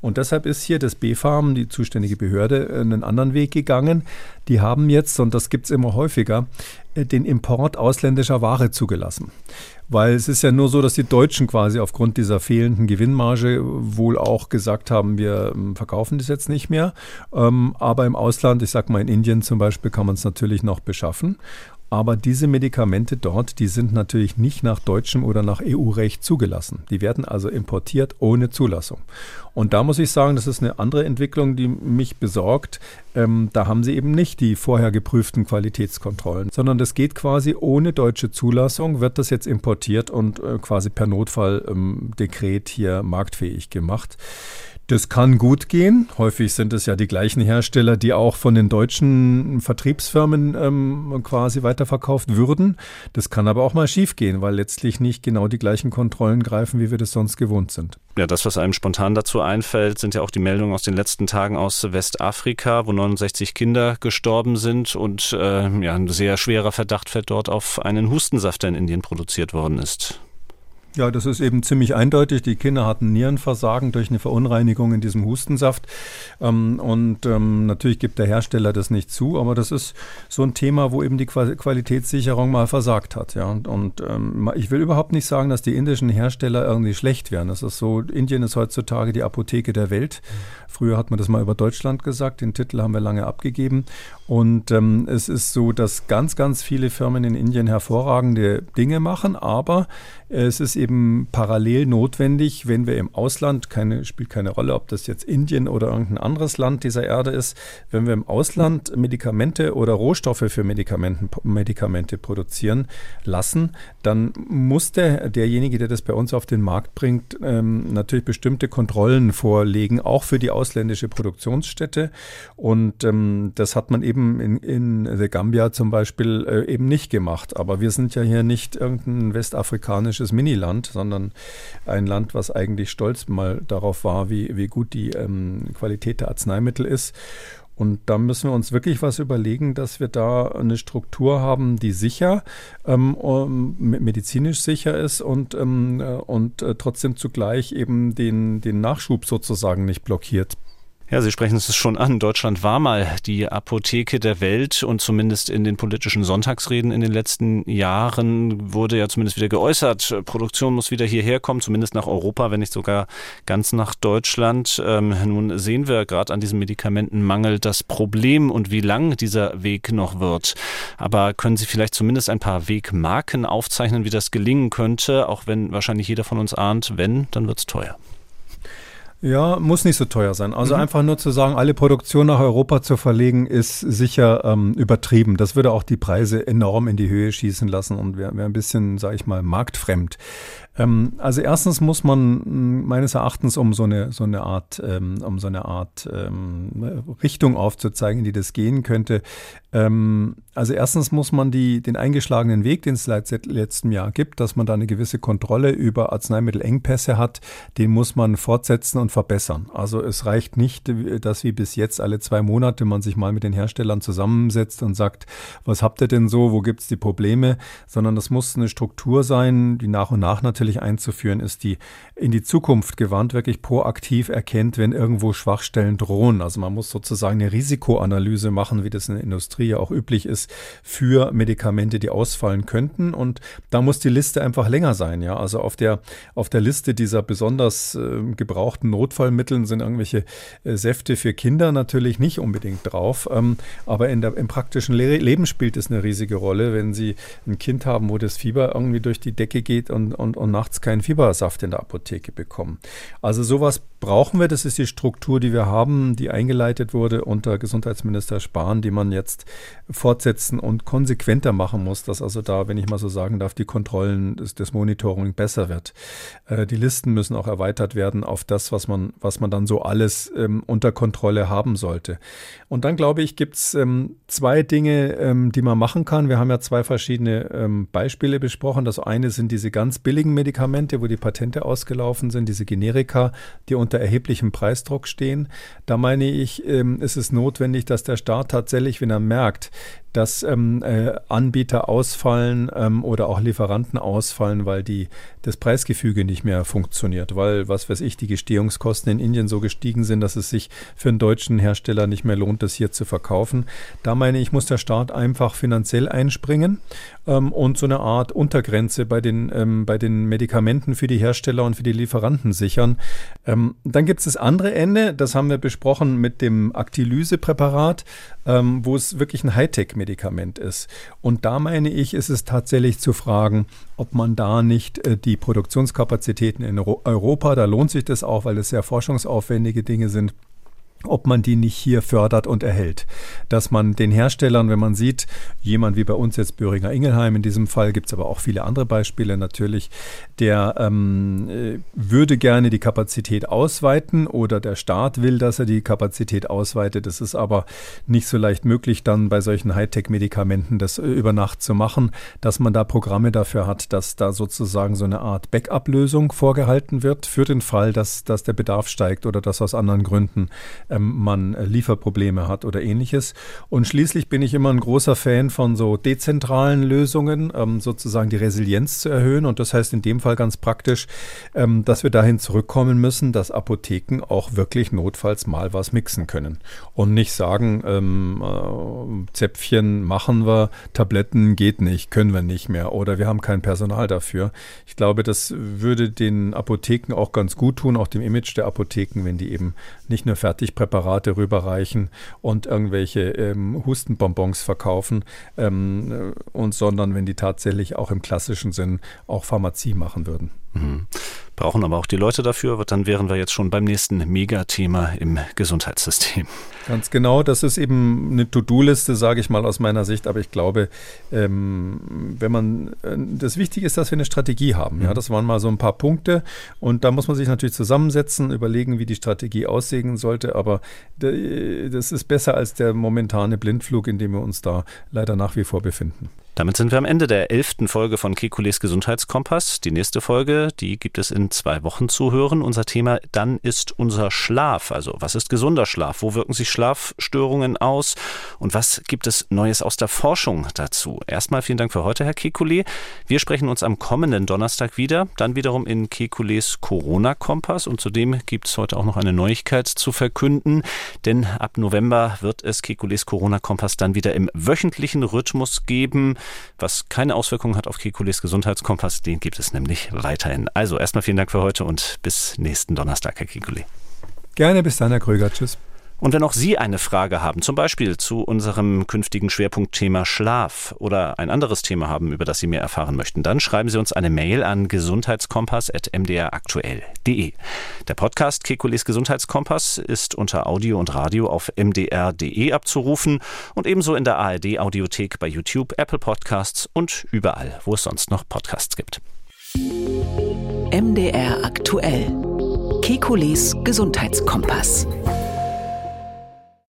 Und deshalb ist hier das BfArM, die zuständige Behörde, einen anderen Weg gegangen. Die haben jetzt, und das gibt es immer häufiger, äh, den Import ausländischer Ware zugelassen. Weil es ist ja nur so, dass die Deutschen quasi aufgrund dieser fehlenden Gewinnmarge wohl auch gesagt haben, wir ähm, verkaufen das jetzt nicht mehr. Ähm, aber im Ausland, ich sag mal in Indien zum Beispiel, kann man es natürlich noch beschaffen. Aber diese Medikamente dort, die sind natürlich nicht nach deutschem oder nach EU-Recht zugelassen. Die werden also importiert ohne Zulassung. Und da muss ich sagen, das ist eine andere Entwicklung, die mich besorgt. Ähm, da haben sie eben nicht die vorher geprüften Qualitätskontrollen, sondern das geht quasi ohne deutsche Zulassung, wird das jetzt importiert und äh, quasi per Notfalldekret ähm, hier marktfähig gemacht. Das kann gut gehen. Häufig sind es ja die gleichen Hersteller, die auch von den deutschen Vertriebsfirmen ähm, quasi weiterverkauft würden. Das kann aber auch mal schiefgehen, weil letztlich nicht genau die gleichen Kontrollen greifen, wie wir das sonst gewohnt sind. Ja, das, was einem spontan dazu einfällt, sind ja auch die Meldungen aus den letzten Tagen aus Westafrika, wo 69 Kinder gestorben sind und äh, ja, ein sehr schwerer Verdacht fällt dort auf einen Hustensaft, der in Indien produziert worden ist. Ja, das ist eben ziemlich eindeutig. Die Kinder hatten Nierenversagen durch eine Verunreinigung in diesem Hustensaft. Ähm, und ähm, natürlich gibt der Hersteller das nicht zu, aber das ist so ein Thema, wo eben die Qualitätssicherung mal versagt hat. Ja. Und, ähm, ich will überhaupt nicht sagen, dass die indischen Hersteller irgendwie schlecht wären. Das ist so, Indien ist heutzutage die Apotheke der Welt. Früher hat man das mal über Deutschland gesagt. Den Titel haben wir lange abgegeben. Und ähm, es ist so, dass ganz, ganz viele Firmen in Indien hervorragende Dinge machen, aber es ist eben parallel notwendig, wenn wir im Ausland, keine, spielt keine Rolle, ob das jetzt Indien oder irgendein anderes Land dieser Erde ist, wenn wir im Ausland Medikamente oder Rohstoffe für Medikamenten, Medikamente produzieren lassen, dann muss der, derjenige, der das bei uns auf den Markt bringt, ähm, natürlich bestimmte Kontrollen vorlegen, auch für die ausländische Produktionsstätte. Und ähm, das hat man eben in, in The Gambia zum Beispiel äh, eben nicht gemacht. Aber wir sind ja hier nicht irgendein westafrikanisches Miniland, sondern ein Land, was eigentlich stolz mal darauf war, wie, wie gut die ähm, Qualität der Arzneimittel ist. Und da müssen wir uns wirklich was überlegen, dass wir da eine Struktur haben, die sicher, ähm, medizinisch sicher ist und, ähm, äh, und äh, trotzdem zugleich eben den, den Nachschub sozusagen nicht blockiert. Ja, Sie sprechen es schon an. Deutschland war mal die Apotheke der Welt und zumindest in den politischen Sonntagsreden in den letzten Jahren wurde ja zumindest wieder geäußert, Produktion muss wieder hierher kommen, zumindest nach Europa, wenn nicht sogar ganz nach Deutschland. Ähm, nun sehen wir gerade an diesem Medikamentenmangel das Problem und wie lang dieser Weg noch wird. Aber können Sie vielleicht zumindest ein paar Wegmarken aufzeichnen, wie das gelingen könnte, auch wenn wahrscheinlich jeder von uns ahnt, wenn, dann wird es teuer. Ja, muss nicht so teuer sein. Also mhm. einfach nur zu sagen, alle Produktion nach Europa zu verlegen, ist sicher ähm, übertrieben. Das würde auch die Preise enorm in die Höhe schießen lassen und wäre wär ein bisschen, sage ich mal, marktfremd. Ähm, also erstens muss man hm, meines Erachtens, um so eine, so eine Art, ähm, um so eine Art ähm, Richtung aufzuzeigen, in die das gehen könnte, ähm, also erstens muss man die, den eingeschlagenen Weg, den es seit letztem Jahr gibt, dass man da eine gewisse Kontrolle über Arzneimittelengpässe hat, den muss man fortsetzen und verbessern. Also es reicht nicht, dass wie bis jetzt alle zwei Monate man sich mal mit den Herstellern zusammensetzt und sagt, was habt ihr denn so, wo gibt es die Probleme, sondern das muss eine Struktur sein, die nach und nach natürlich einzuführen ist, die in die Zukunft gewandt wirklich proaktiv erkennt, wenn irgendwo Schwachstellen drohen. Also man muss sozusagen eine Risikoanalyse machen, wie das in der Industrie ja auch üblich ist, für Medikamente, die ausfallen könnten. Und da muss die Liste einfach länger sein. Ja, also auf der, auf der Liste dieser besonders äh, gebrauchten Notfallmitteln sind irgendwelche äh, Säfte für Kinder natürlich nicht unbedingt drauf. Ähm, aber in der, im praktischen Le Leben spielt es eine riesige Rolle, wenn Sie ein Kind haben, wo das Fieber irgendwie durch die Decke geht und, und, und nachts keinen Fiebersaft in der Apotheke bekommen. Also sowas brauchen wir. Das ist die Struktur, die wir haben, die eingeleitet wurde unter Gesundheitsminister Spahn, die man jetzt fortsetzen und konsequenter machen muss, dass also da, wenn ich mal so sagen darf, die Kontrollen, das, das Monitoring besser wird. Äh, die Listen müssen auch erweitert werden auf das, was man, was man dann so alles ähm, unter Kontrolle haben sollte. Und dann glaube ich, gibt es ähm, zwei Dinge, ähm, die man machen kann. Wir haben ja zwei verschiedene ähm, Beispiele besprochen. Das eine sind diese ganz billigen Medikamente, wo die Patente ausgelaufen sind, diese Generika, die unter erheblichem Preisdruck stehen. Da meine ich, ähm, ist es notwendig, dass der Staat tatsächlich, wenn er merkt, merkt, dass ähm, äh, Anbieter ausfallen ähm, oder auch Lieferanten ausfallen, weil die, das Preisgefüge nicht mehr funktioniert, weil, was weiß ich, die Gestehungskosten in Indien so gestiegen sind, dass es sich für einen deutschen Hersteller nicht mehr lohnt, das hier zu verkaufen. Da meine ich, muss der Staat einfach finanziell einspringen ähm, und so eine Art Untergrenze bei den, ähm, bei den Medikamenten für die Hersteller und für die Lieferanten sichern. Ähm, dann gibt es das andere Ende, das haben wir besprochen mit dem Actylyse-Präparat, ähm, wo es wirklich ein Hightech Hightech-Medikament ist. Und da meine ich, ist es tatsächlich zu fragen, ob man da nicht äh, die Produktionskapazitäten in Europa, da lohnt sich das auch, weil es sehr forschungsaufwendige Dinge sind, ob man die nicht hier fördert und erhält. Dass man den Herstellern, wenn man sieht, jemand wie bei uns jetzt Böhringer Ingelheim in diesem Fall, gibt es aber auch viele andere Beispiele natürlich, der ähm, äh, würde gerne die Kapazität ausweiten oder der Staat will, dass er die Kapazität ausweitet. Das ist aber nicht so leicht möglich, dann bei solchen Hightech-Medikamenten das äh, über Nacht zu machen, dass man da Programme dafür hat, dass da sozusagen so eine Art Backup-Lösung vorgehalten wird für den Fall, dass, dass der Bedarf steigt oder dass aus anderen Gründen ähm, man äh, Lieferprobleme hat oder ähnliches. Und schließlich bin ich immer ein großer Fan von so dezentralen Lösungen, ähm, sozusagen die Resilienz zu erhöhen. Und das heißt in dem Fall ganz praktisch, ähm, dass wir dahin zurückkommen müssen, dass Apotheken auch wirklich notfalls mal was mixen können. Und nicht sagen, ähm, äh, Zäpfchen machen wir, Tabletten geht nicht, können wir nicht mehr oder wir haben kein Personal dafür. Ich glaube, das würde den Apotheken auch ganz gut tun, auch dem Image der Apotheken, wenn die eben nicht nur fertig Präparate rüberreichen und irgendwelche ähm, Hustenbonbons verkaufen, ähm, und sondern wenn die tatsächlich auch im klassischen Sinn auch Pharmazie machen würden. Mhm. Brauchen aber auch die Leute dafür, dann wären wir jetzt schon beim nächsten Megathema im Gesundheitssystem. Ganz genau, das ist eben eine To-Do-Liste, sage ich mal aus meiner Sicht, aber ich glaube, ähm, wenn man, äh, das Wichtige ist, dass wir eine Strategie haben. Ja, mhm. das waren mal so ein paar Punkte und da muss man sich natürlich zusammensetzen, überlegen, wie die Strategie aussehen sollte, aber das ist besser als der momentane Blindflug, in dem wir uns da leider nach wie vor befinden. Damit sind wir am Ende der elften Folge von Kekules Gesundheitskompass. Die nächste Folge, die gibt es in zwei Wochen zu hören. Unser Thema dann ist unser Schlaf. Also was ist gesunder Schlaf? Wo wirken sich Schlafstörungen aus? Und was gibt es Neues aus der Forschung dazu? Erstmal vielen Dank für heute, Herr Kekulé. Wir sprechen uns am kommenden Donnerstag wieder. Dann wiederum in Kekules Corona-Kompass. Und zudem gibt es heute auch noch eine Neuigkeit zu verkünden. Denn ab November wird es Kekules Corona-Kompass dann wieder im wöchentlichen Rhythmus geben was keine Auswirkungen hat auf Kekules Gesundheitskompass. Den gibt es nämlich weiterhin. Also erstmal vielen Dank für heute und bis nächsten Donnerstag, Herr Kekule. Gerne, bis dann, Herr Kröger. Tschüss. Und wenn auch Sie eine Frage haben, zum Beispiel zu unserem künftigen Schwerpunktthema Schlaf oder ein anderes Thema haben, über das Sie mehr erfahren möchten, dann schreiben Sie uns eine Mail an gesundheitskompass.mdraktuell.de. Der Podcast Kekules Gesundheitskompass ist unter Audio und Radio auf mdr.de abzurufen und ebenso in der ARD Audiothek bei YouTube, Apple Podcasts und überall, wo es sonst noch Podcasts gibt. MDR aktuell. Kekules Gesundheitskompass.